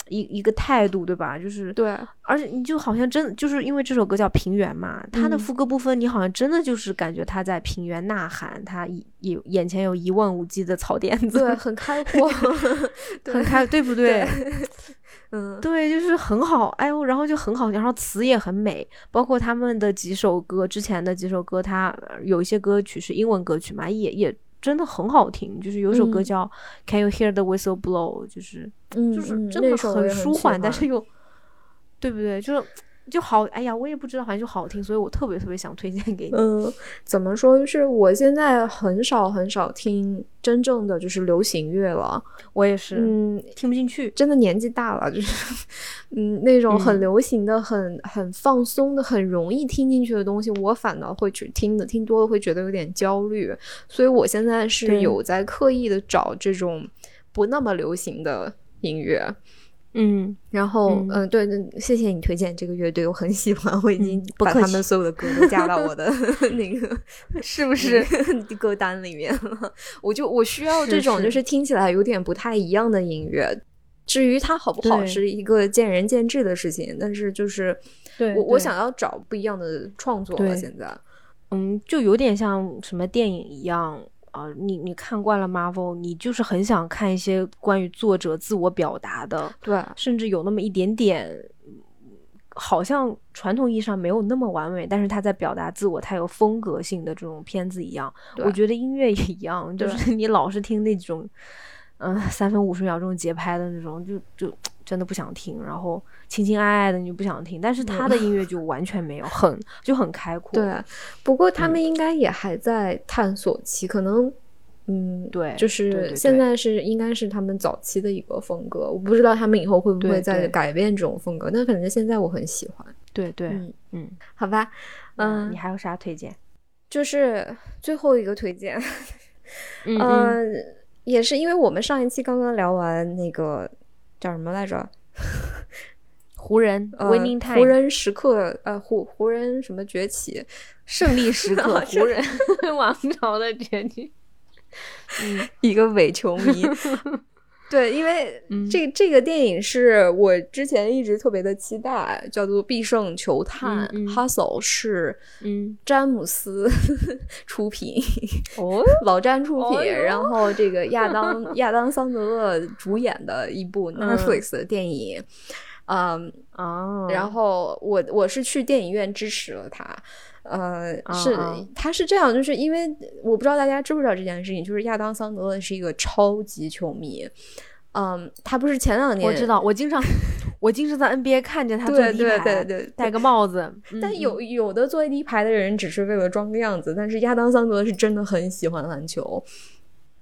Speaker 1: 一一个态度，对吧？就是
Speaker 2: 对，
Speaker 1: 而且你就好像真就是因为这首歌叫《平原》嘛，它的
Speaker 2: 嗯
Speaker 1: 副歌部分你好像真的就是感觉他在平原呐喊，他一有眼前有一望无际的草甸子，
Speaker 2: 对，很开阔，
Speaker 1: 很开，对不对？
Speaker 2: 嗯，
Speaker 1: 对，就是很好，哎呦，然后就很好，然后词也很美，包括他们的几首歌，之前的几首歌，它呃有一些歌曲是英文歌曲嘛，也也真的很好听，就是有首歌
Speaker 2: 嗯
Speaker 1: 叫《Can You Hear the Whistle Blow》，就是
Speaker 2: 嗯，
Speaker 1: 就是
Speaker 2: 嗯
Speaker 1: 真的
Speaker 2: 那首我也
Speaker 1: 舒缓，但是又对不对？就是就好，哎呀，我也不知道，反正就好听，所以我特别特别想推荐给你。
Speaker 2: 嗯，怎么说？就是我现在很少很少听真正的就是流行乐了。
Speaker 1: 我也是，
Speaker 2: 嗯，
Speaker 1: 听不进去。
Speaker 2: 真的年纪大了，就是嗯那种很
Speaker 1: 嗯
Speaker 2: 流行的、很很放松的、很容易听进去的东西，我反倒会去听的，听多了会觉得有点焦虑。所以我现在是有在刻意的找这种不那么流行的音乐。
Speaker 1: 嗯，
Speaker 2: 然后，
Speaker 1: 嗯
Speaker 2: 嗯、对，谢谢你推荐这个乐队，我很喜欢，我已经把他们所有的歌都加到我的 那个
Speaker 1: 是不是？
Speaker 2: 歌单里面了。我就我需要这种就是听起来有点不太一样的音乐。至于它好不好，是一个见仁见智的事情。但是就是
Speaker 1: 对
Speaker 2: 我我想要找不一样的创作了。现在，
Speaker 1: 嗯，就有点像什么电影一样啊、你你看惯了 Marvel，你就是很想看一些关于作者自我表达的，
Speaker 2: 对，
Speaker 1: 甚至有那么一点点，嗯好像传统意义上没有那么完美，但是他在表达自我，他有风格性的这种片子一样。我觉得音乐也一样，就是 你老是听那种，嗯、三分五十秒钟节拍的那种，就就真的不想听。然后情情爱爱的你就不想听，但是他的音乐就完全没有，很就很开阔。
Speaker 2: 对，不过他
Speaker 1: 嗯
Speaker 2: 们应该也还在探索期，可能。嗯，
Speaker 1: 对
Speaker 2: 就是现在是应该是他们早期的一个风格，我不知道他们以后会不会再改变这种风格。但反正现在我很喜欢。
Speaker 1: 对对，
Speaker 2: 嗯，
Speaker 1: 嗯
Speaker 2: 好吧，嗯，
Speaker 1: 你还有啥推荐？
Speaker 2: 就是最后一个推荐，
Speaker 1: 嗯嗯
Speaker 2: 呃，也是因为我们上一期刚刚聊完那个叫什么来着？
Speaker 1: 湖人
Speaker 2: 呃
Speaker 1: Winning Time，
Speaker 2: 湖人时刻，呃，湖湖人什么崛起？
Speaker 1: 胜利时刻 湖人王朝的崛起。嗯
Speaker 2: 一个伪球迷。对，因为
Speaker 1: 嗯。
Speaker 2: 这这个电影是我之前一直特别的期待，叫做《必胜球探》
Speaker 1: 嗯嗯。
Speaker 2: Hustle 是
Speaker 1: 嗯，
Speaker 2: 詹姆斯 出品，
Speaker 1: 哦，
Speaker 2: 老詹出品，
Speaker 1: 哦
Speaker 2: 然后这个亚当亚当桑德勒主演的一部
Speaker 1: 嗯。
Speaker 2: Netflix 的电影。嗯
Speaker 1: 哦，
Speaker 2: 然后我我是去电影院支持了他，呃，是
Speaker 1: 哦
Speaker 2: 他是这样，就是因为我不知道大家知不知道这件事情，就是亚当桑德勒是一个超级球迷，嗯，他不是前两年
Speaker 1: 我知道，我经常我经常在 NBA 看见他坐
Speaker 2: 对
Speaker 1: 第一排，
Speaker 2: 对对对，
Speaker 1: 戴个帽子，
Speaker 2: 但
Speaker 1: 嗯。
Speaker 2: 有有的坐第一排的人只是为了装个样子，但是亚当桑德勒是真的很喜欢篮球，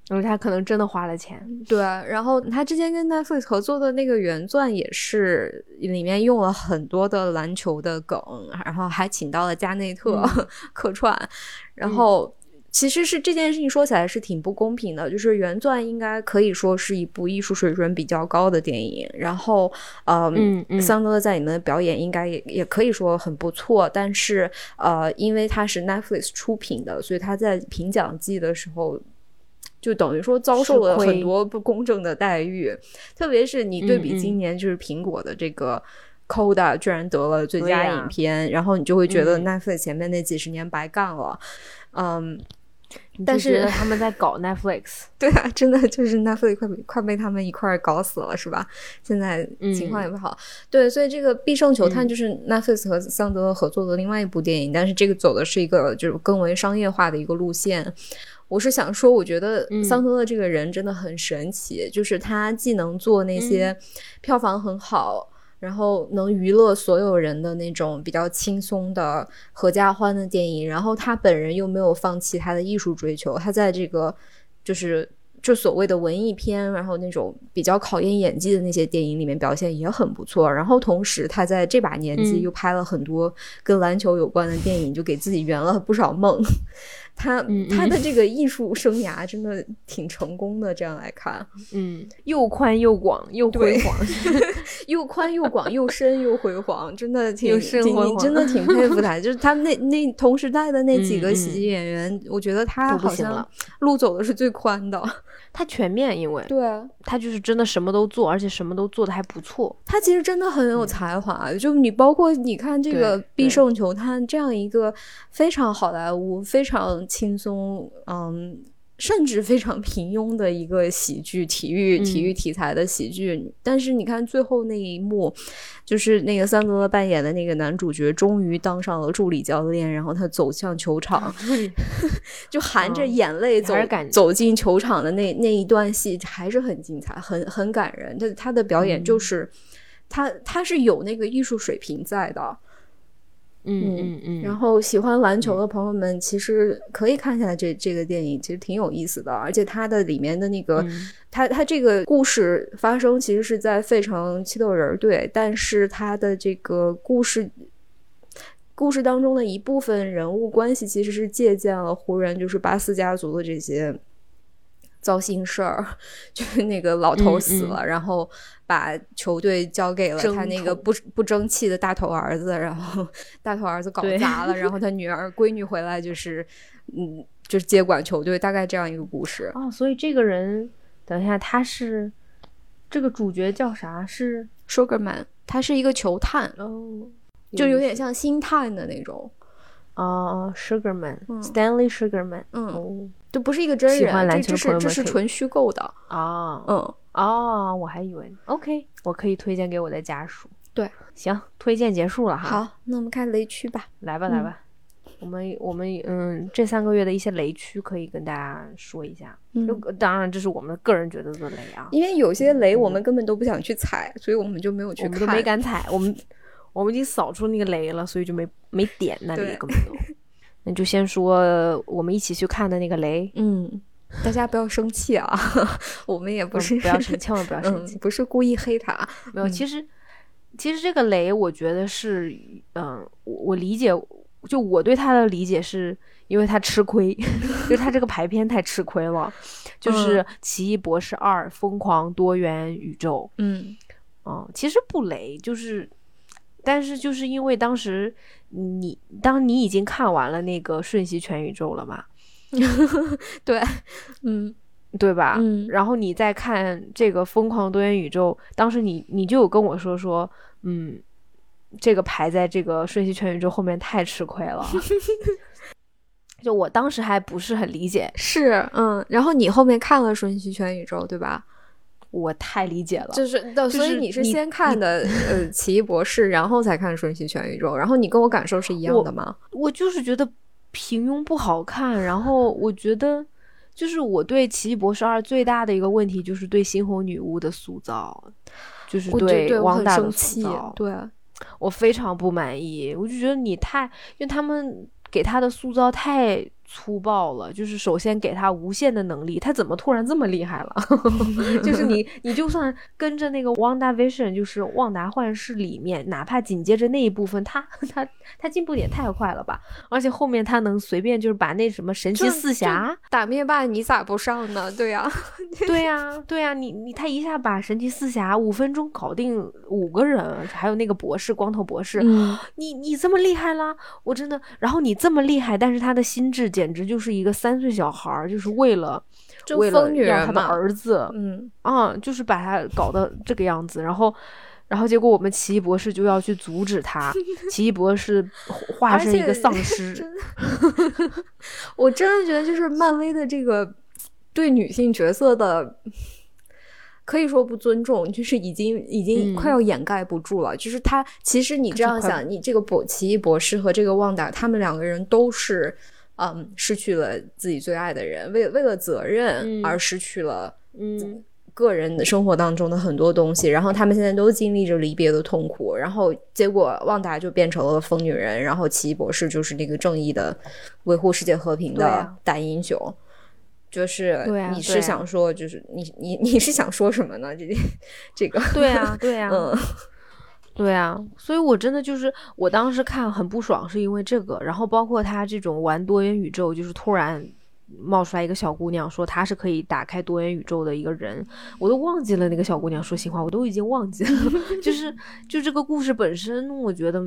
Speaker 1: 因为他可能真的花了钱，
Speaker 2: 对，然后他之前跟 Netflix 合作的那个原钻也是里面用了很多的篮球的梗，然后还请到了加内特、
Speaker 1: 嗯。
Speaker 2: 客串，然后。其实是这件事情说起来是挺不公平的，就是原钻应该可以说是一部艺术水准比较高的电影，然后，呃、
Speaker 1: 嗯嗯。
Speaker 2: 桑德在里面的表演应该也也可以说很不错，但是呃，因为他是 Netflix 出品的，所以他在评奖季的时候就等于说遭受了很多不公正的待遇，特别是你对比今年就是苹果的这个。Coda 居然得了最佳影片，然后你就会觉得
Speaker 1: 嗯
Speaker 2: Netflix 前面那几十年白干了，嗯，
Speaker 1: 你
Speaker 2: 但是
Speaker 1: 他们在搞 Netflix，
Speaker 2: 对啊，真的就是 Netflix 快被快被他们一块儿搞死了，是吧？现在情况也不好。对，所以这个《必胜球探》
Speaker 1: 嗯
Speaker 2: 就是 Netflix 和桑德合作的另外一部电影，但是这个走的是一个就是更为商业化的一个路线。我是想说，我觉得
Speaker 1: 嗯
Speaker 2: 桑德勒这个人真的很神奇，就是他既能做那些票房很好。然后能娱乐所有人的那种比较轻松的合家欢的电影，然后他本人又没有放弃他的艺术追求，他在这个就是就所谓的文艺片，然后那种比较考验演技的那些电影里面表现也很不错。然后同时他在这把年纪
Speaker 1: 嗯
Speaker 2: 又拍了很多跟篮球有关的电影，就给自己圆了不少梦。他
Speaker 1: 嗯
Speaker 2: 他的这个艺术生涯真的挺成功的，这样来看，
Speaker 1: 嗯，又宽又广又辉煌，
Speaker 2: 又宽又广又深又辉煌，真的挺真的。挺佩服他。就是他们那那同时代的那几个
Speaker 1: 嗯
Speaker 2: 喜剧演员，我觉得他好像路走的是最宽的。
Speaker 1: 他全面，因为
Speaker 2: 对啊，
Speaker 1: 他就是真的什么都做，而且什么都做的还不错。
Speaker 2: 他其实真的很有才华，就你包括你看这个必胜球他》这样一个非常好莱坞、非常轻松，嗯，甚至非常平庸的一个喜剧，体育
Speaker 1: 嗯
Speaker 2: 体育题材的喜剧。但是你看最后那一幕，就是那个桑德勒扮演的那个男主角终于当上了助理教练，然后他走向球场，就含着
Speaker 1: 嗯
Speaker 2: 眼泪走、走进球场的那那一段戏还是很精彩，很很感人。他他的表演
Speaker 1: 嗯
Speaker 2: 就是、他他是有那个艺术水平在的。
Speaker 1: 嗯嗯嗯，
Speaker 2: 然后喜欢篮球的朋友们其实可以看一下这这个电影，其实挺有意思的，而且它的里面的那个。
Speaker 1: 嗯。
Speaker 2: 它它这个故事发生其实是在费城七斗人队，但是它的这个故事故事当中的一部分人物关系其实是借鉴了湖人就是巴斯家族的这些糟心事儿，就是那个老头死了，然后把球队交给了他那个不不争气的大头儿子，然后大头儿子搞砸了，然后他女儿闺女回来就是嗯就是接管球队，大概这样一个故事。
Speaker 1: 哦，所以这个人，等一下，他是这个主角叫啥？是
Speaker 2: ？Sugarman，他是一个球探，
Speaker 1: 哦，
Speaker 2: 就有点像星探的那种，
Speaker 1: 哦，Sugarman，Stanley、Sugarman，
Speaker 2: 嗯。
Speaker 1: 哦
Speaker 2: 就不是一个真
Speaker 1: 喜欢
Speaker 2: 人，
Speaker 1: 篮球的
Speaker 2: 这这是这是纯虚构的，
Speaker 1: 啊
Speaker 2: 嗯，
Speaker 1: 哦，我还以为 OK，我可以推荐给我的家属。
Speaker 2: 对，
Speaker 1: 行，推荐结束了哈。，
Speaker 2: 好，那我们看雷区吧。
Speaker 1: 来吧来吧，我们我们嗯，这三个月的一些雷区可以跟大家说一下。
Speaker 2: 嗯
Speaker 1: 就当然这是我们个人觉得的雷啊，
Speaker 2: 因为有些雷我们根本都不想去踩，所以我们就没有去看。
Speaker 1: 我们都没敢踩，我们我们已经扫出那个雷了，所以就没没点那里根本都。那就先说我们一起去看的那个雷，
Speaker 2: 嗯，大家不要生气啊，我们也不
Speaker 1: 嗯
Speaker 2: 是、
Speaker 1: 不要生，千万不要生
Speaker 2: 嗯
Speaker 1: 气，，
Speaker 2: 不是故意黑他。
Speaker 1: 没有，其实其实这个雷，我觉得是，嗯，我我理解，就我对他的理解是，因为他吃亏，就他这个排片太吃亏了，就是《奇异博士二：疯狂多元宇宙》，
Speaker 2: 嗯
Speaker 1: 嗯，其实不雷，就是，但是就是因为当时你当你已经看完了那个《瞬息全宇宙》了嘛，
Speaker 2: 对，嗯
Speaker 1: 对吧？
Speaker 2: 嗯
Speaker 1: 然后你再看这个《疯狂多元宇宙》，当时你你就有跟我说说，嗯，这个排在这个《瞬息全宇宙》后面太吃亏了。就我当时还不是很理解，
Speaker 2: 是，嗯，然后你后面看了《瞬息全宇宙》对吧？
Speaker 1: 我太理解了，
Speaker 2: 就是的，所以
Speaker 1: 你
Speaker 2: 是先看的呃奇异博士，然后才看《瞬息全宇宙》，然后你跟我感受是一样的吗？
Speaker 1: 我就是觉得平庸不好看，然后我觉得就是我对《奇异博士二》最大的一个问题就是对猩红女巫的塑造，就是
Speaker 2: 对
Speaker 1: 王大
Speaker 2: 的塑造，对
Speaker 1: 我非常不满意，我就觉得你太，因为他们给他的塑造太。粗暴了，就是首先给他无限的能力，他怎么突然这么厉害了？就是你，你就算跟着那个《Wanda Vision》，就是《旺达幻视》里面，哪怕紧接着那一部分，他他他进步也太快了吧？而且后面他能随便就是把那什么神奇四侠
Speaker 2: 打灭霸，你咋不上呢？对呀，
Speaker 1: 对呀，对呀，你你他一下把神奇四侠五分钟搞定五个人，还有那个博士光头博士，你你这么厉害啦，我真的，然后你这么厉害，但是他的心智。简直就是一个三岁小孩儿，就是为了为了要他的儿子，
Speaker 2: 嗯
Speaker 1: 啊，就是把他搞得这个样子，然后，然后结果我们奇异博士就要去阻止他，奇异博士化身一个丧 尸，
Speaker 2: 我真的觉得就是漫威的这个对女性角色的。可以说不尊重，就是已经已经快要掩盖不住了。就是他，其实你这样想，你这个博奇异博士和这个旺达，他们两个人都是。嗯，失去了自己最爱的人，为为了责任而失去了嗯个人的生活当中的很多东西，然后他们现在都经历着离别的痛苦，然后结果旺达就变成了疯女人，然后奇异博士就是那个正义的维护世界和平的大英雄，就是你是想说，就是你你你是想说什么呢？这这个
Speaker 1: 对啊对啊 嗯。对啊，所以我真的就是我当时看很不爽，是因为这个。然后包括他这种玩多元宇宙，就是突然冒出来一个小姑娘说她是可以打开多元宇宙的一个人，我都忘记了那个小姑娘。说心话，我都已经忘记了。就是就这个故事本身，我觉得。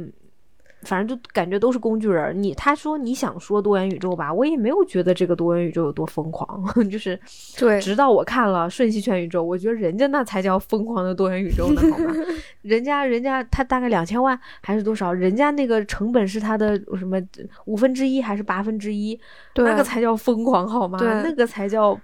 Speaker 1: 反正就感觉都是工具人。你他说你想说多元宇宙吧，我也没有觉得这个多元宇宙有多疯狂。就是
Speaker 2: 对，
Speaker 1: 直到我看了《瞬息全宇宙》，我觉得人家那才叫疯狂的多元宇宙呢，好吗？人家人家他大概两千万还是多少？人家那个成本是他的什么五分之一还是八分之一？那个才叫疯狂好吗？那个才叫。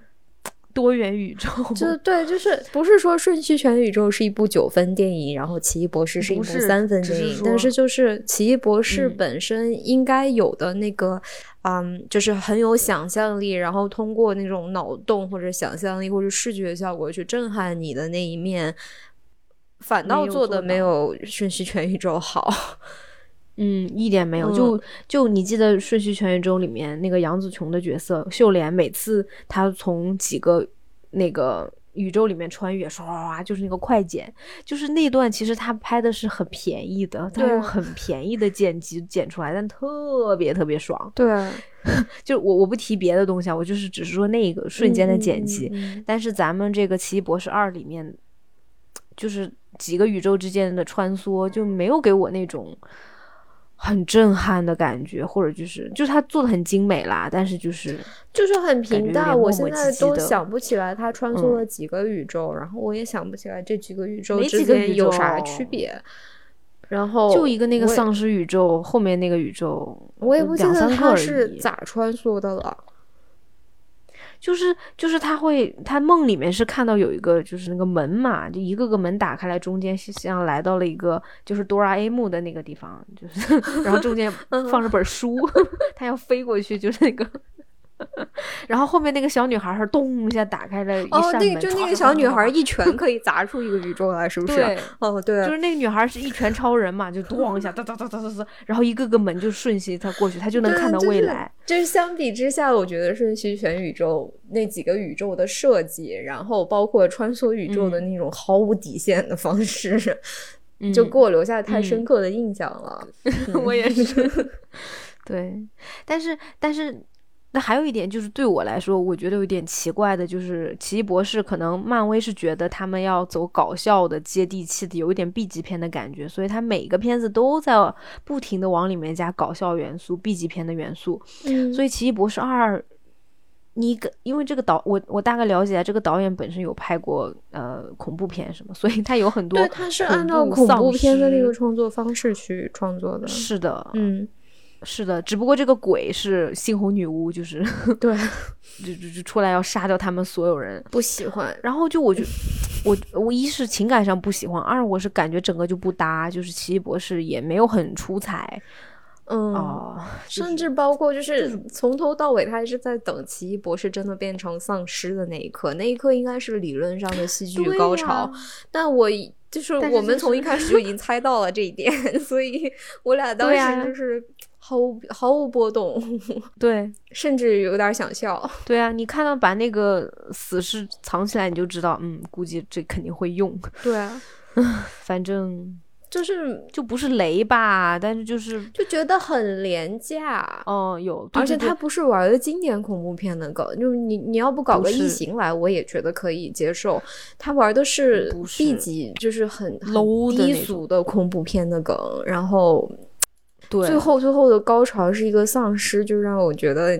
Speaker 1: 多元宇宙，
Speaker 2: 就对，就是不是说《瞬息全宇宙》是一部九分电影，然后《奇异博士》是一部三分电影，但是就是《奇异博士》本身应该有的那个，嗯，就是很有想象力，然后通过那种脑洞或者想象力或者视觉效果去震撼你的那一面，反倒做的没有《瞬息全宇宙》好。
Speaker 1: 嗯，一点没有。就就你记得《瞬息全宇宙》里面那个杨紫琼的角色秀莲，每次她从几个那个宇宙里面穿越，唰唰唰，就是那个快剪，就是那段其实她拍的是很便宜的，她用很便宜的剪辑剪出来，但特别特别爽。
Speaker 2: 对，
Speaker 1: 就我我不提别的东西啊，我就是只是说那个瞬间的剪辑。但是咱们这个《奇异博士二》里面，就是几个宇宙之间的穿梭，就没有给我那种。很震撼的感觉，或者就是就是他做的很精美啦，但是就是
Speaker 2: 就是很平淡。我现在都想不起来他穿梭了几个宇宙，然后我也想不起来这几个宇宙之间有啥区别。然后
Speaker 1: 就一个那个丧尸宇宙后面那个宇宙，
Speaker 2: 我也不记得他是咋穿梭的了。
Speaker 1: 就是就是他会，他梦里面是看到有一个就是那个门嘛，就一个个门打开来，中间像来到了一个就是哆啦 A 梦的那个地方，就是 然后中间放着本书，他要飞过去，就是那个。然后后面那个小女孩儿咚一下打开了一扇门，
Speaker 2: 那就那个小女孩一拳可以砸出一个宇宙来，是不是？哦，对，
Speaker 1: 就是那个女孩是一拳超人嘛，就咣一下哒哒哒哒哒哒，然后一个个门就瞬息她过去，她就能看到未来。
Speaker 2: 就是相比之下，我觉得是虚全宇宙那几个宇宙的设计，然后包括穿梭宇宙的那种毫无底线的方式，就给我留下太深刻的印象了。
Speaker 1: 我也是，对，但是但是。那还有一点就是，对我来说，我觉得有点奇怪的，就是奇异博士可能漫威是觉得他们要走搞笑的、接地气的，有一点 B 级片的感觉，所以他每个片子都在不停的往里面加搞笑元素、B 级片的元素。
Speaker 2: 嗯，
Speaker 1: 所以奇异博士二，你因为这个导，我我大概了解这个导演本身有拍过呃恐怖片什么，所以他有很多
Speaker 2: 对，他是按照恐怖片的那个创作方式去创作的。
Speaker 1: 是的，
Speaker 2: 嗯。
Speaker 1: 是的，只不过这个鬼是猩红女巫，就是
Speaker 2: 对，
Speaker 1: 就就就出来要杀掉他们所有人，
Speaker 2: 不喜欢。
Speaker 1: 然后就我就我我一是情感上不喜欢，二我是感觉整个就不搭，就是奇异博士也没有很出彩。
Speaker 2: 嗯，
Speaker 1: 哦，
Speaker 2: 甚至包括就是从头到尾，他还是在等奇异博士真的变成丧尸的那一刻，那一刻应该是理论上的戏剧高潮。但我就是我们从一开始就已经猜到了这一点，所以我俩当时就是毫无毫无波动，
Speaker 1: 对，
Speaker 2: 甚至有点想笑。
Speaker 1: 对啊，你看到把那个死尸藏起来，你就知道，嗯，估计这肯定会用。
Speaker 2: 对啊，
Speaker 1: 反正。
Speaker 2: 就是
Speaker 1: 就不是雷吧，但是就是
Speaker 2: 就觉得很廉价。
Speaker 1: 哦，有，
Speaker 2: 而且他不是玩的经典恐怖片的梗，就是你你要不搞个异形来，我也觉得可以接受。他玩的是 B 级，就是很
Speaker 1: low
Speaker 2: 低俗的恐怖片的梗。然后，
Speaker 1: 对，
Speaker 2: 最后最后的高潮是一个丧尸，就让我觉得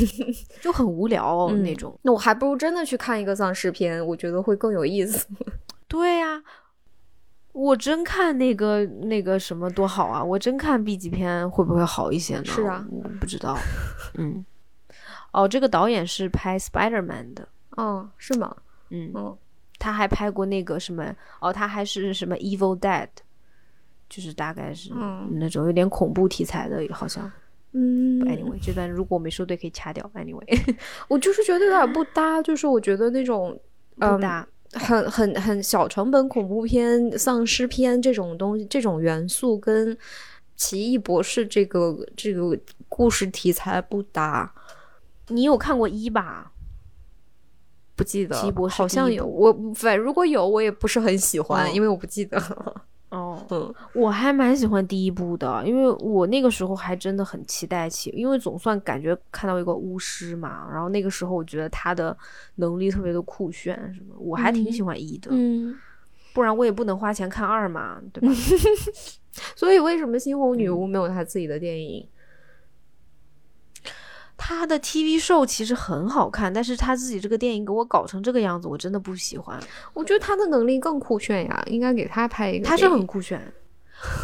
Speaker 1: 就很无聊那种。
Speaker 2: 那我还不如真的去看一个丧尸片，我觉得会更有意思。
Speaker 1: 对呀。我真看那个那个什么多好啊！我真看 B 级片会不会好一些呢？
Speaker 2: 是啊，
Speaker 1: 不知道。嗯，哦，这个导演是拍 Spider-Man 的。
Speaker 2: 哦，是吗？
Speaker 1: 嗯嗯，他还拍过那个什么？哦，他还是什么 Evil Dead，就是大概是那种有点恐怖题材的，好像。
Speaker 2: 嗯
Speaker 1: ，Anyway，这段如果我没说对，可以掐掉。Anyway，
Speaker 2: 我就是觉得有点不搭，就是我觉得那种
Speaker 1: 不搭。
Speaker 2: 很很很小成本恐怖片、丧尸片这种东西，这种元素跟奇异博士这个这个故事题材不搭。
Speaker 1: 你有看过一吧？
Speaker 2: 不记得，
Speaker 1: 奇异博士
Speaker 2: 好像有。我反如果有，我也不是很喜欢，因为我不记得。
Speaker 1: 哦，嗯，我还蛮喜欢第一部的，因为我那个时候还真的很期待起，因为总算感觉看到一个巫师嘛，然后那个时候我觉得他的能力特别的酷炫，什么，我还挺喜欢一的，
Speaker 2: 嗯，
Speaker 1: 不然我也不能花钱看二嘛，对吧？
Speaker 2: 所以为什么猩红女巫没有她自己的电影？
Speaker 1: 他的 TV show 其实很好看，但是他自己这个电影给我搞成这个样子，我真的不喜欢。
Speaker 2: 我觉得他的能力更酷炫呀，应该给他拍一个。
Speaker 1: 他是很酷炫。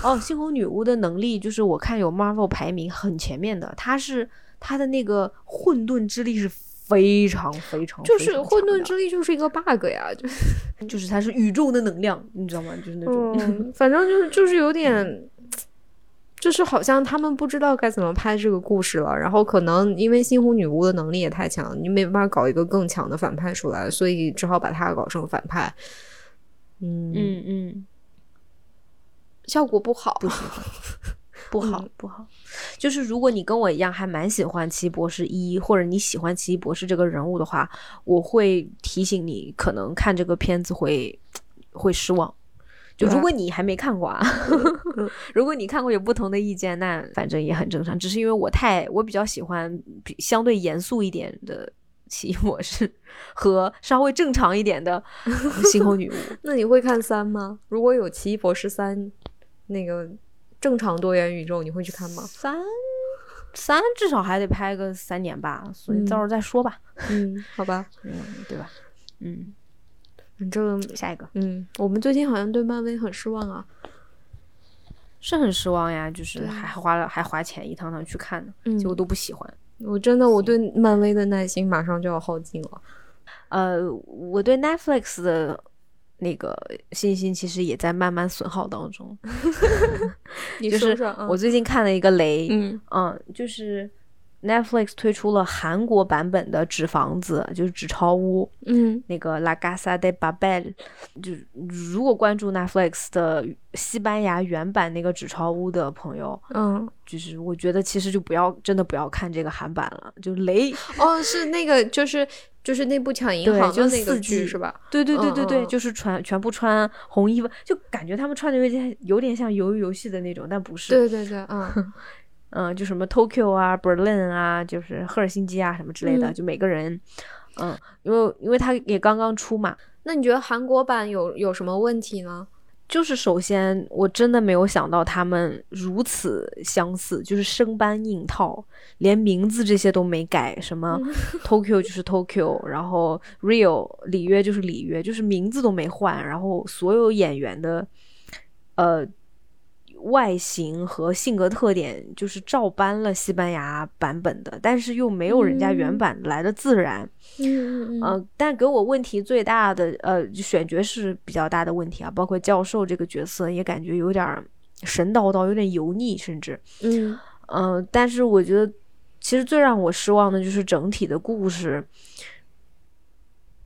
Speaker 1: 哦，猩红女巫的能力就是我看有 Marvel 排名很前面的，他是他的那个混沌之力是非常非常，
Speaker 2: 就是混沌之力就是一个 bug 呀，就是
Speaker 1: 就是他是宇宙的能量，你知道吗？就是那种，
Speaker 2: 反正就是就是有点。就是好像他们不知道该怎么拍这个故事了，然后可能因为猩红女巫的能力也太强，你没办法搞一个更强的反派出来，所以只好把她搞成反派。
Speaker 1: 嗯嗯嗯，
Speaker 2: 效果不好，
Speaker 1: 不好不好。就是如果你跟我一样还蛮喜欢奇异博士一，或者你喜欢奇异博士这个人物的话，我会提醒你，可能看这个片子会会失望。就如果你还没看过啊，如果你看过有不同的意见，那反正也很正常。只是因为我太我比较喜欢相对严肃一点的奇异博士和稍微正常一点的 星空女巫。
Speaker 2: 那你会看三吗？如果有奇异博士三那个正常多元宇宙，你会去看吗？
Speaker 1: 三三至少还得拍个三年吧，所以到时候再说吧。
Speaker 2: 嗯，好吧，
Speaker 1: 嗯，对吧？嗯。
Speaker 2: 反正
Speaker 1: 下一个，
Speaker 2: 嗯，我们最近好像对漫威很失望啊，
Speaker 1: 是很失望呀，就是还花了还花钱一趟趟去看呢，结果都不喜欢。
Speaker 2: 我真的我对漫威的耐心马上就要耗尽了。
Speaker 1: 呃，我对 Netflix 的那个信心其实也在慢慢损耗当中。
Speaker 2: 你
Speaker 1: 说
Speaker 2: 说，
Speaker 1: 我最近看了一个雷，
Speaker 2: 嗯
Speaker 1: 嗯，就是。Netflix 推出了韩国版本的《纸房子》，就是《纸钞屋》。
Speaker 2: 嗯，
Speaker 1: 那个《La Casa de Babel》，就如果关注 Netflix 的西班牙原版那个《纸钞屋》的朋友，
Speaker 2: 嗯，
Speaker 1: 就是我觉得其实就不要，真的不要看这个韩版了，就雷。
Speaker 2: 哦，是那个，就是就是那部抢银行的那个剧是吧？
Speaker 1: 对对对对对，就是穿全部穿红衣服，就感觉他们穿的有点有点像鱿鱼游戏的那种，但不是。
Speaker 2: 对对对，嗯。
Speaker 1: 嗯，就什么 Tokyo 啊，Berlin 啊，就是赫尔辛基啊，什么之类的，就每个人，嗯，因为因为他也刚刚出嘛。
Speaker 2: 那你觉得韩国版有有什么问题呢？
Speaker 1: 就是首先，我真的没有想到他们如此相似，就是生搬硬套，连名字这些都没改，什么 Tokyo 就是 Tokyo，然后 Rio 里约就是里约，就是名字都没换，然后所有演员的，呃。外形和性格特点就是照搬了西班牙版本的，但是又没有人家原版来的自然。
Speaker 2: 嗯嗯
Speaker 1: 呃，但给我问题最大的，呃，选角是比较大的问题啊，包括教授这个角色也感觉有点儿神叨叨，有点油腻，甚至，
Speaker 2: 嗯。
Speaker 1: 嗯、但是我觉得其实最让我失望的就是整体的故事，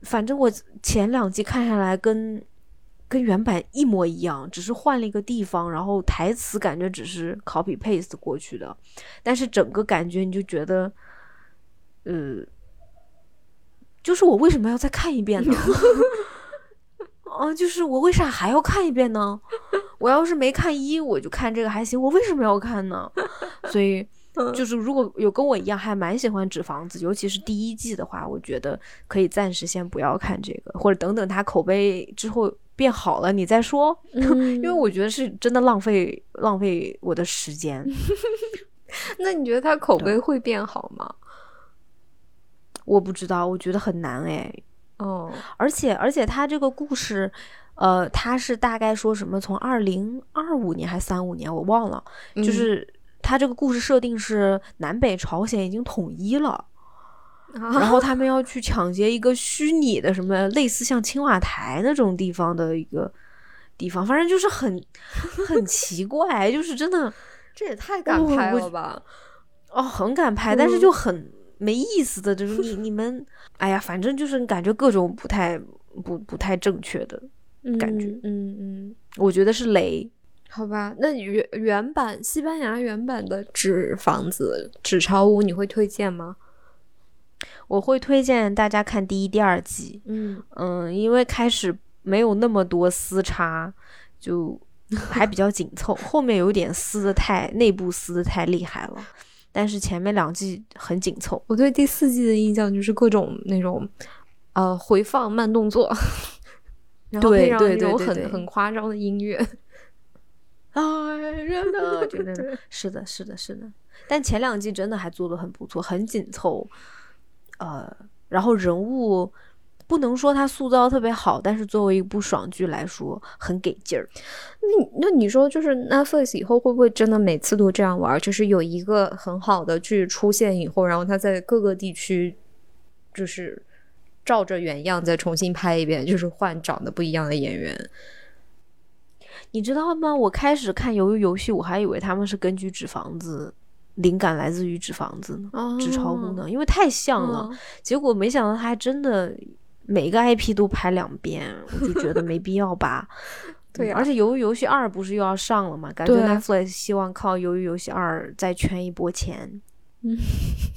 Speaker 1: 反正我前两集看下来跟跟原版一模一样，只是换了一个地方，然后台词感觉只是 copy paste 过去的，但是整个感觉你就觉得，呃，就是我为什么要再看一遍呢？啊，就是我为啥还要看一遍呢？我要是没看一，我就看这个还行，我为什么要看呢？所以就是如果有跟我一样还蛮喜欢《纸房子》，尤其是第一季的话，我觉得可以暂时先不要看这个，或者等等它口碑之后变好了你再说。
Speaker 2: 嗯，
Speaker 1: 因为我觉得是真的浪费浪费我的时间。
Speaker 2: 那你觉得他口碑会变好吗？
Speaker 1: 我不知道，我觉得很难哎。
Speaker 2: 哦，
Speaker 1: 而且而且他这个故事，呃，他是大概说什么从二零二五年还是三五年，我忘了，
Speaker 2: 嗯
Speaker 1: 就是他这个故事设定是南北朝鲜已经统一了。然
Speaker 2: 然
Speaker 1: 后他们要去抢劫一个虚拟的什么类似像青瓦台那种地方的一个地方，反正就是很很奇怪，就是真的
Speaker 2: 这也太敢拍了吧？
Speaker 1: 哦，很敢拍，但是就很没意思的，就是你你们，哎呀，反正就是感觉各种不太不不太正确的，感觉
Speaker 2: 嗯嗯，
Speaker 1: 我觉得是雷。
Speaker 2: 好吧。那原原版西班牙原版的《纸房子》《纸钞屋》，你会推荐吗？
Speaker 1: 我会推荐大家看第一、第二季，
Speaker 2: 嗯
Speaker 1: 嗯，因为开始没有那么多撕叉，就还比较紧凑，后面有点撕的太内部撕的太厉害了，但是前面两季很紧凑。
Speaker 2: 我对第四季的印象就是各种那种呃回放慢动作，然后配上那种很很夸张的音乐。
Speaker 1: 哎，真的，真的，是的，是的，是的。但前两季真的还做的很不错，很紧凑，呃，然后人物不能说他塑造特别好，但是作为一部爽剧来说，很给劲儿。
Speaker 2: 那那你说，就是 Netflix 以后会不会真的每次都这样玩？就是有一个很好的剧出现以后，然后它在各个地区就是照着原样再重新拍一遍，就是换长得不一样的演员。
Speaker 1: 你知道吗？我开始看《鱿鱼游戏》，我还以为他们是根据《纸房子》灵感来自于《纸房子》呢，
Speaker 2: 哦
Speaker 1: 纸钞屋呢，因为太像了。
Speaker 2: 嗯
Speaker 1: 结果没想到他还真的每个 IP 都拍两遍，我就觉得没必要吧。
Speaker 2: 对
Speaker 1: 而且《鱿鱼游戏二》不是又要上了嘛？感觉 Netflix 希望靠《鱿鱼游戏二》再圈一波钱。
Speaker 2: 嗯，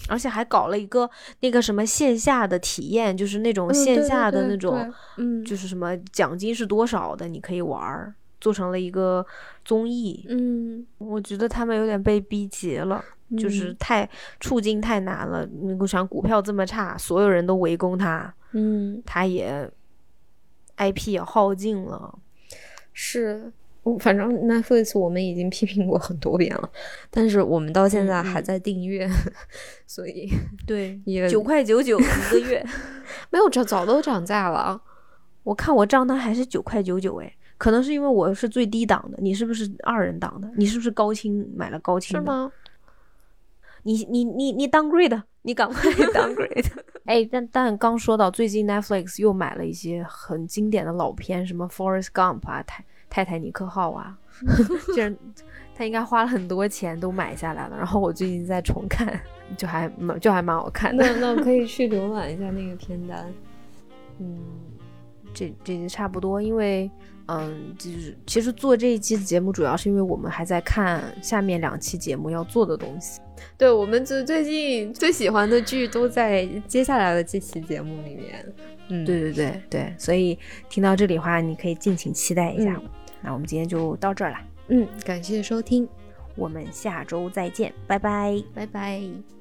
Speaker 1: 而且还搞了一个那个什么线下的体验，就是那种
Speaker 2: 嗯
Speaker 1: 线下的那种，
Speaker 2: 对嗯，
Speaker 1: 就是什么奖金是多少的，你可以玩儿，做成了一个综艺。
Speaker 2: 嗯，
Speaker 1: 我觉得他们有点被逼急了，就是
Speaker 2: 嗯
Speaker 1: 太处境太难了。你想股票这么差，所有人都围攻他，
Speaker 2: 嗯
Speaker 1: 他也 IP 也耗尽了。
Speaker 2: 是。我反正 Netflix 我们已经批评过很多遍了，但是我们到现在还在订阅，所以
Speaker 1: 对
Speaker 2: 也
Speaker 1: 九块九九一个月，
Speaker 2: 没有涨早都涨价了啊。
Speaker 1: 我看我账单还是九块九九哎，可能是因为我是最低档的，你是不是二人档的？你是不是高清买了高清的？
Speaker 2: 是吗？
Speaker 1: 你你你你 downgrade，你赶快 downgrade。哎，但但刚说到最近 Netflix 又买了一些很经典的老片，什么 Forrest Gump 啊，泰泰坦尼克号啊，这人他应该花了很多钱都买下来了。然后我最近在重看，就还蛮就还蛮好看的。
Speaker 2: 那那可以去浏览一下那个片单。
Speaker 1: 嗯，这这就差不多，因为嗯，就是其实做这一期的节目，主要是因为我们还在看下面两期节目要做的东西。
Speaker 2: 对，我们最最近最喜欢的剧都在接下来的这期节目里面。嗯，
Speaker 1: 对对对对，所以听到这里的话，你可以敬请期待一下。
Speaker 2: 嗯
Speaker 1: 那我们今天就到这儿了，
Speaker 2: 嗯，感谢收听，
Speaker 1: 我们下周再见，拜拜。
Speaker 2: 拜拜。